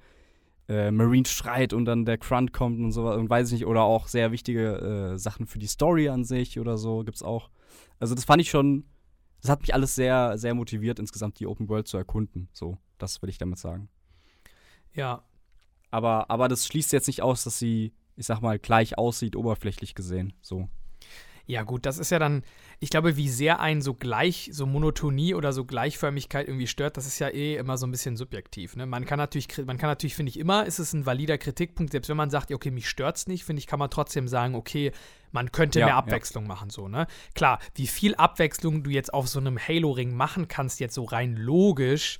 äh, Marine schreit und dann der Grunt kommt und sowas und weiß ich nicht, oder auch sehr wichtige äh, Sachen für die Story an sich oder so gibt's auch. Also das fand ich schon, das hat mich alles sehr, sehr motiviert, insgesamt die Open World zu erkunden. So, das will ich damit sagen. Ja, Aber, aber das schließt jetzt nicht aus, dass sie, ich sag mal, gleich aussieht, oberflächlich gesehen. So. Ja, gut, das ist ja dann, ich glaube, wie sehr ein so gleich, so Monotonie oder so Gleichförmigkeit irgendwie stört, das ist ja eh immer so ein bisschen subjektiv. Ne? Man kann natürlich, man kann natürlich, finde ich, immer, ist es ein valider Kritikpunkt, selbst wenn man sagt, ja, okay, mich stört's nicht, finde ich, kann man trotzdem sagen, okay, man könnte Ja, mehr ja. Abwechslung machen, so, ne? Klar, wie viel Abwechslung du jetzt auf so einem Halo-Ring machen kannst, jetzt so rein logisch,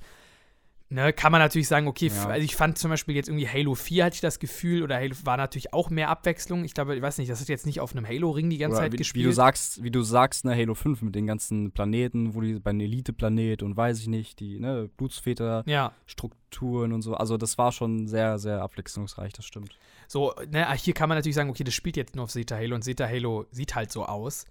Ne, kann man natürlich sagen, okay, Ja. also ich fand zum Beispiel jetzt irgendwie Halo 4 hatte ich das Gefühl, oder Halo war natürlich auch mehr Abwechslung. Ich glaube, ich weiß nicht, das hat jetzt nicht auf einem Halo-Ring die ganze Oder Zeit wie, gespielt. wie du sagst, wie du sagst, ne, Halo 5 mit den ganzen Planeten, wo die bei einem Elite-Planet und weiß ich nicht, die, ne, Blutsväter-Strukturen ja, und so. Also das war schon sehr, sehr abwechslungsreich, das stimmt. so, ne, ah, hier kann man natürlich sagen, okay, das spielt jetzt nur auf Zeta Halo und Zeta Halo sieht halt so aus.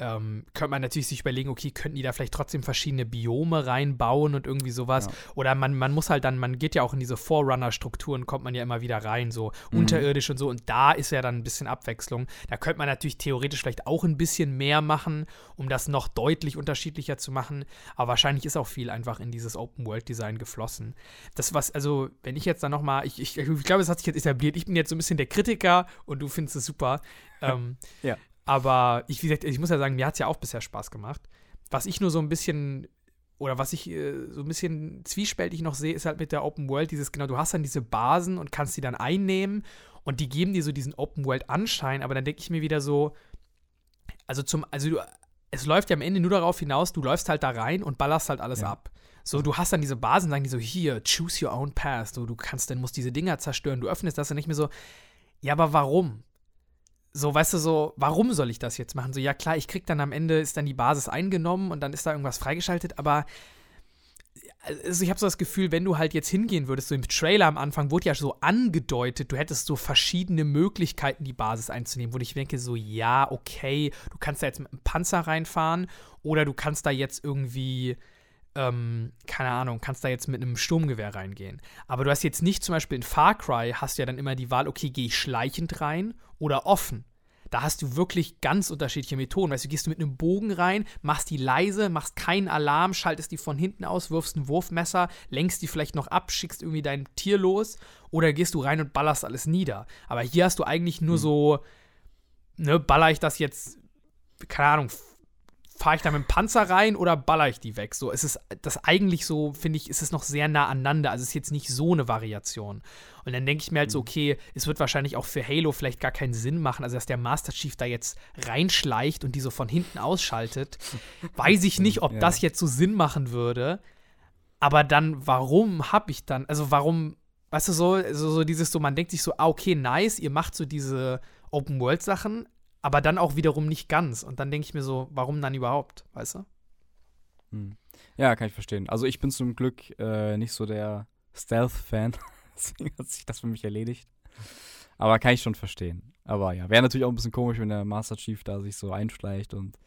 Ähm, könnte man natürlich sich überlegen, okay, könnten die da vielleicht trotzdem verschiedene Biome reinbauen und irgendwie sowas. Ja. Oder man, man muss halt dann, man geht ja auch in diese Forerunner-Strukturen, kommt man ja immer wieder rein, so Mhm. unterirdisch und so. Und da ist ja dann ein bisschen Abwechslung. Da könnte man natürlich theoretisch vielleicht auch ein bisschen mehr machen, um das noch deutlich unterschiedlicher zu machen. Aber wahrscheinlich ist auch viel einfach in dieses Open-World-Design geflossen. Das, was, also, wenn ich jetzt dann nochmal, ich, ich, ich glaube, es hat sich jetzt etabliert, ich bin jetzt so ein bisschen der Kritiker und du findest es super. ähm, <laughs> Ja. Aber ich, wie gesagt, ich muss ja sagen, mir hat es ja auch bisher Spaß gemacht. Was ich nur so ein bisschen oder was ich äh, so ein bisschen zwiespältig noch sehe, ist halt mit der Open World dieses, genau, du hast dann diese Basen und kannst die dann einnehmen und die geben dir so diesen Open World Anschein, aber dann denke ich mir wieder so, also zum, also du, es läuft ja am Ende nur darauf hinaus, du läufst halt da rein und ballerst halt alles Ja. ab. So, du hast dann diese Basen, sagen die so, hier, choose your own path, so, du kannst, dann musst diese Dinger zerstören, du öffnest das und nicht mehr so, ja, aber warum? So, weißt du, so, warum soll ich das jetzt machen? So, ja klar, ich krieg dann am Ende, ist dann die Basis eingenommen und dann ist da irgendwas freigeschaltet, aber also ich habe so das Gefühl, wenn du halt jetzt hingehen würdest, so im Trailer am Anfang wurde ja so angedeutet, du hättest so verschiedene Möglichkeiten, die Basis einzunehmen, wo ich denke, so, ja, okay, du kannst da jetzt mit einem Panzer reinfahren oder du kannst da jetzt irgendwie, ähm, keine Ahnung, kannst da jetzt mit einem Sturmgewehr reingehen. Aber du hast jetzt nicht zum Beispiel in Far Cry, hast du ja dann immer die Wahl, okay, gehe ich schleichend rein oder offen. Da hast du wirklich ganz unterschiedliche Methoden. Weißt du, gehst du mit einem Bogen rein, machst die leise, machst keinen Alarm, schaltest die von hinten aus, wirfst ein Wurfmesser, lenkst die vielleicht noch ab, schickst irgendwie dein Tier los oder gehst du rein und ballerst alles nieder. Aber hier hast du eigentlich nur so, ne, baller ich das jetzt, keine Ahnung, fahre ich da mit dem Panzer rein oder baller ich die weg? So, es ist das eigentlich so, finde ich, ist es noch sehr nah aneinander. Also es ist jetzt nicht so eine Variation. Und dann denke ich mir halt so, okay, es wird wahrscheinlich auch für Halo vielleicht gar keinen Sinn machen, also dass der Master Chief da jetzt reinschleicht und die so von hinten ausschaltet. <laughs> Weiß ich nicht, ob Ja. das jetzt so Sinn machen würde. Aber dann, warum habe ich dann, also warum, weißt du, so, so, so dieses so, man denkt sich so, ah, okay, nice, ihr macht so diese Open-World-Sachen, aber dann auch wiederum nicht ganz. Und dann denke ich mir so, warum dann überhaupt, weißt du? Hm. Ja, kann ich verstehen. Also ich bin zum Glück äh, nicht so der Stealth-Fan. <laughs> Deswegen hat sich das für mich erledigt. Aber kann ich schon verstehen. Aber ja, wäre natürlich auch ein bisschen komisch, wenn der Master Chief da sich so einschleicht und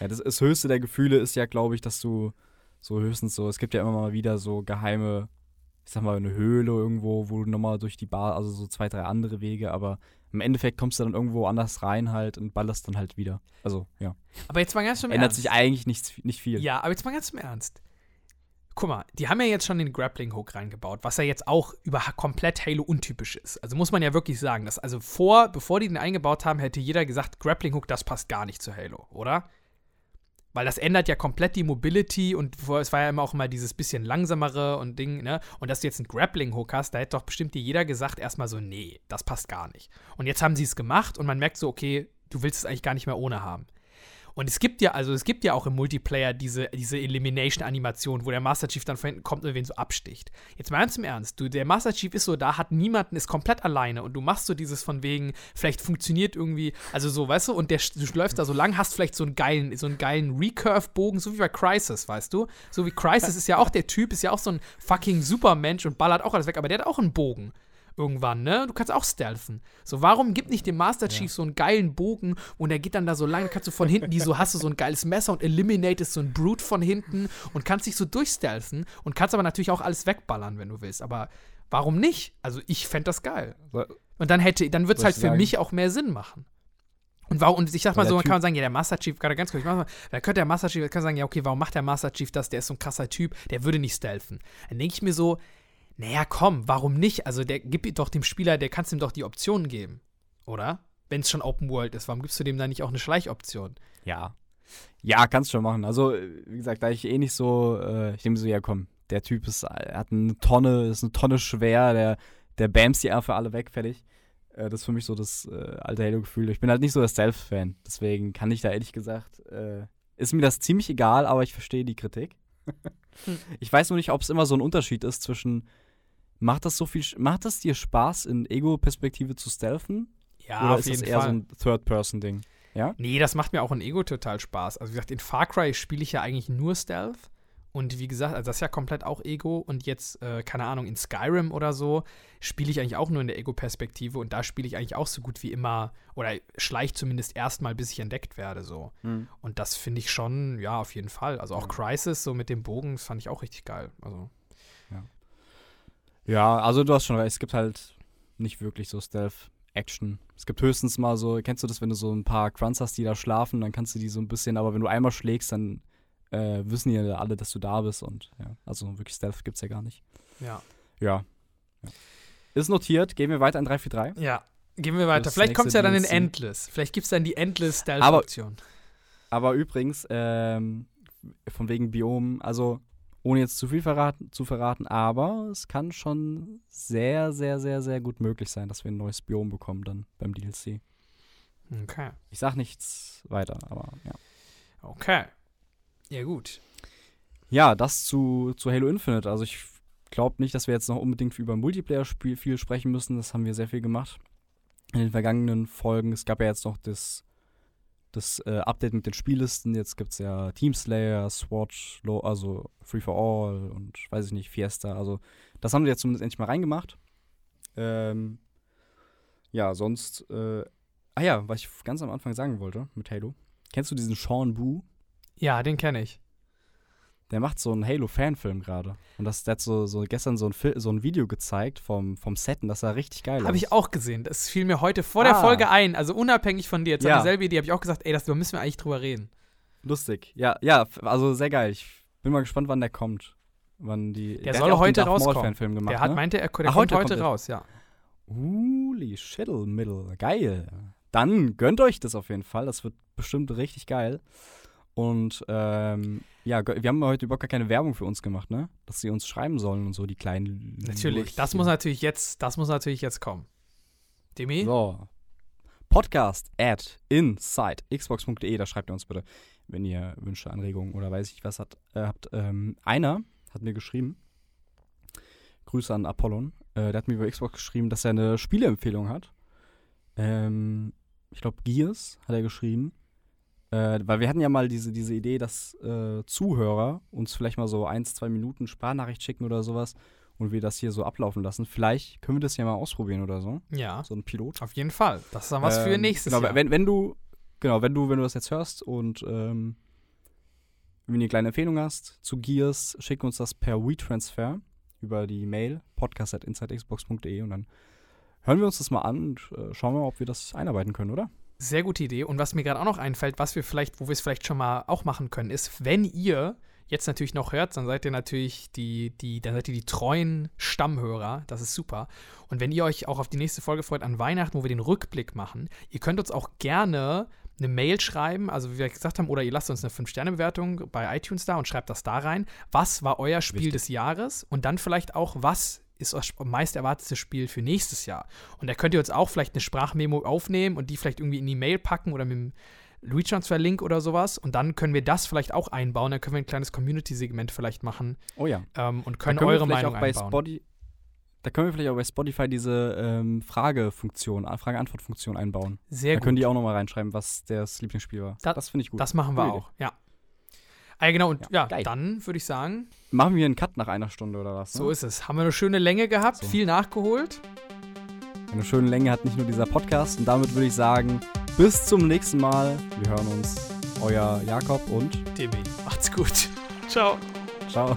ja, das, das höchste der Gefühle ist ja, glaube ich, dass du so höchstens so, es gibt ja immer mal wieder so geheime, ich sag mal, eine Höhle irgendwo, wo du nochmal durch die Bar, also so zwei, drei andere Wege, aber im Endeffekt kommst du dann irgendwo anders rein halt und ballerst dann halt wieder. Also, ja. Aber jetzt mal ganz im Ändert Ernst. sich eigentlich nichts, nicht viel. Ja, aber jetzt mal ganz im Ernst. Guck mal, die haben ja jetzt schon den Grappling Hook reingebaut, was ja jetzt auch über komplett Halo untypisch ist. Also muss man ja wirklich sagen, dass also vor, bevor die den eingebaut haben, hätte jeder gesagt, Grappling Hook, das passt gar nicht zu Halo, oder? Weil das ändert ja komplett die Mobility und es war ja immer auch immer dieses bisschen langsamere und Ding, ne? Und dass du jetzt einen Grappling Hook hast, da hätte doch bestimmt dir jeder gesagt, erstmal so, nee, das passt gar nicht. Und jetzt haben sie es gemacht und man merkt so, okay, du willst es eigentlich gar nicht mehr ohne haben. Und es gibt ja, also es gibt ja auch im Multiplayer diese, diese Elimination-Animation, wo der Master Chief dann von hinten kommt und wen so absticht. Jetzt mal ganz im Ernst, du, der Master Chief ist so da, hat niemanden, ist komplett alleine und du machst so dieses von wegen, vielleicht funktioniert irgendwie, also so, weißt du, und der, du läufst da so lang, hast vielleicht so einen geilen, so einen geilen Recurve-Bogen, so wie bei Crisis, weißt du? So wie Crisis ist ja auch der Typ, ist ja auch so ein fucking Supermensch und ballert auch alles weg, aber der hat auch einen Bogen irgendwann, ne? Du kannst auch stealthen. So, warum gibt nicht dem Master Chief so einen geilen Bogen und der geht dann da so lang, kannst du von hinten die so, hast du so ein geiles Messer und eliminatest so ein Brute von hinten und kannst dich so durchstealthen und kannst aber natürlich auch alles wegballern, wenn du willst. Aber warum nicht? Also, ich fände das geil. Und dann hätte, dann wird es halt für sagen? mich auch mehr Sinn machen. Und warum, und ich sag mal so, man kann sagen, ja, der Master Chief, gerade ganz kurz, mal, da könnte der Master Chief, kann sagen, ja, okay, warum macht der Master Chief das? Der ist so ein krasser Typ, der würde nicht stealthen. Dann denke ich mir so, naja, komm, warum nicht? Also, der gib doch dem Spieler, der kannst ihm doch die Optionen geben, oder? Wenn es schon Open World ist, warum gibst du dem dann nicht auch eine Schleichoption? Ja. Ja, kannst schon machen. Also, äh, wie gesagt, da ich eh nicht so, äh, ich denke so, ja komm, der Typ ist, er hat eine Tonne, ist eine Tonne schwer, der, der bams die einfach alle weg, fertig. Äh, das ist für mich so das äh, alte Halo-Gefühl. Ich bin halt nicht so der Stealth-Fan, deswegen kann ich da ehrlich gesagt, äh, ist mir das ziemlich egal, aber ich verstehe die Kritik. Hm. Ich weiß nur nicht, ob es immer so ein Unterschied ist zwischen, macht das so viel, macht das dir Spaß, in Ego-Perspektive zu stealthen? Ja, Oder ist das eher so ein Third-Person-Ding? Nee, das macht mir auch in Ego total Spaß. Also wie gesagt, in Far Cry spiele ich ja eigentlich nur Stealth Und wie gesagt, also das ist ja komplett auch Ego. Und jetzt, äh, keine Ahnung, in Skyrim oder so, spiele ich eigentlich auch nur in der Ego-Perspektive. Und da spiele ich eigentlich auch so gut wie immer, oder schleicht zumindest erstmal, bis ich entdeckt werde. so. Mhm. Und das finde ich schon, ja, auf jeden Fall. Also auch Crisis, so mit dem Bogen, das fand ich auch richtig geil. Also, Ja, also du hast schon recht, es gibt halt nicht wirklich so Stealth-Action. Es gibt höchstens mal so, kennst du das, wenn du so ein paar Grunts hast, die da schlafen, dann kannst du die so ein bisschen, aber wenn du einmal schlägst, dann äh, wissen ja alle, dass du da bist und ja, also wirklich Stealth gibt's ja gar nicht. ja. Ja. ja. Ist notiert, gehen wir weiter in 343. Ja, gehen wir weiter. Das Vielleicht kommt es ja dann in Endless. Vielleicht gibt es dann die Endless Aber- Stealth-Option. Aber übrigens, ähm, von wegen Biom, also ohne jetzt zu viel verraten, zu verraten, aber es kann schon sehr, sehr, sehr, sehr gut möglich sein, dass wir ein neues Biom bekommen dann beim DLC. Okay. Ich sag nichts weiter, aber ja. Okay. Ja, gut. Ja, das zu, zu Halo Infinite. Also ich glaube nicht, dass wir jetzt noch unbedingt über Multiplayer-Spiel viel sprechen müssen. Das haben wir sehr viel gemacht in den vergangenen Folgen. Es gab ja jetzt noch das, das äh, Update mit den Spiellisten. Jetzt gibt es ja Teamslayer, SWAT, Lo also Free for All und weiß ich nicht, Fiesta. Also das haben sie jetzt zumindest endlich mal reingemacht. Ähm, ja, sonst, äh, ah ja, was ich ganz am Anfang sagen wollte mit Halo. Kennst du diesen Sean Boo? Ja, den kenne ich. Der macht so einen Halo-Fanfilm gerade. Und das, der hat so, so gestern so ein, Fil so ein Video gezeigt vom, vom Set und das sah richtig geil Habe ich auch gesehen. Das fiel mir heute vor der Ah. Folge ein. Also unabhängig von dir. Jetzt Ja. dieselbe Idee. Habe ich auch gesagt, ey, das, da müssen wir eigentlich drüber reden. Lustig. Ja, ja, also sehr geil. Ich bin mal gespannt, wann der kommt. Wann die, Der hat soll heute rauskommen. Gemacht, der hat ne? meinte, er der Ach, kommt heute heute, kommt raus, ja. Holy shittle middle. Geil. Dann gönnt euch das auf jeden Fall. Das wird bestimmt richtig geil. Und ähm, ja, wir haben heute überhaupt gar keine Werbung für uns gemacht, ne? Dass sie uns schreiben sollen und so, die kleinen. Natürlich. Das Lurchchen. muss natürlich jetzt, das muss natürlich jetzt kommen. Demi? So. Podcast at insidexbox.de, da schreibt ihr uns bitte, wenn ihr Wünsche, Anregungen oder weiß ich was hat, äh, habt. Ähm, einer hat mir geschrieben, Grüße an Apollon, äh, der hat mir über Xbox geschrieben, dass er eine Spieleempfehlung hat. Ähm, ich glaube, Gears hat er geschrieben. Äh, weil wir hatten ja mal diese, diese Idee, dass äh, Zuhörer uns vielleicht mal so ein, zwei Minuten Sprachnachricht schicken oder sowas und wir das hier so ablaufen lassen. Vielleicht können wir das ja mal ausprobieren oder so. Ja, So ein Pilot. auf jeden Fall. Das ist dann was für Ähm, nächstes genau, Jahr. Wenn, wenn du, genau, wenn du, wenn du das jetzt hörst und ähm, wenn du eine kleine Empfehlung hast zu Gears, schick uns das per WeTransfer über die Mail podcast.insidexbox.de und dann hören wir uns das mal an und äh, schauen wir mal, ob wir das einarbeiten können, oder? Sehr gute Idee. Und was mir gerade auch noch einfällt, was wir vielleicht, wo wir es vielleicht schon mal auch machen können, ist, wenn ihr jetzt natürlich noch hört, dann seid ihr natürlich die, die, dann seid ihr die treuen Stammhörer. Das ist super. Und wenn ihr euch auch auf die nächste Folge freut an Weihnachten, wo wir den Rückblick machen, ihr könnt uns auch gerne eine Mail schreiben, also wie wir gesagt haben, oder ihr lasst uns eine 5-Sterne-Bewertung bei iTunes da und schreibt das da rein. Was war euer Spiel Wichtig. des Jahres? Und dann vielleicht auch, was ist das meist erwartete Spiel für nächstes Jahr? Und da könnt ihr uns auch vielleicht eine Sprachmemo aufnehmen und die vielleicht irgendwie in die Mail packen oder mit dem WeTransfer-Link oder sowas. Und dann können wir das vielleicht auch einbauen. Dann können wir ein kleines Community-Segment vielleicht machen Oh ja. ähm, und Da können, wir eure Meinung auch einbauen. Spotty, Da können wir vielleicht auch bei Spotify diese ähm, Fragefunktion, Frage-Antwort-Funktion einbauen. Sehr da gut. können die auch nochmal reinschreiben, was das Lieblingsspiel war. Da- das finde ich gut. Das machen wir Gute Idee. auch, ja. Ah, genau, und Ja, ja, dann würde ich sagen, Machen wir einen Cut nach einer Stunde oder was? so ne? ist es. Haben wir eine schöne Länge gehabt, So. viel nachgeholt. Eine schöne Länge hat nicht nur dieser Podcast. Und damit würde ich sagen, bis zum nächsten Mal. Wir hören uns. Euer Jakob und Demi, macht's gut. <laughs> Ciao. ciao.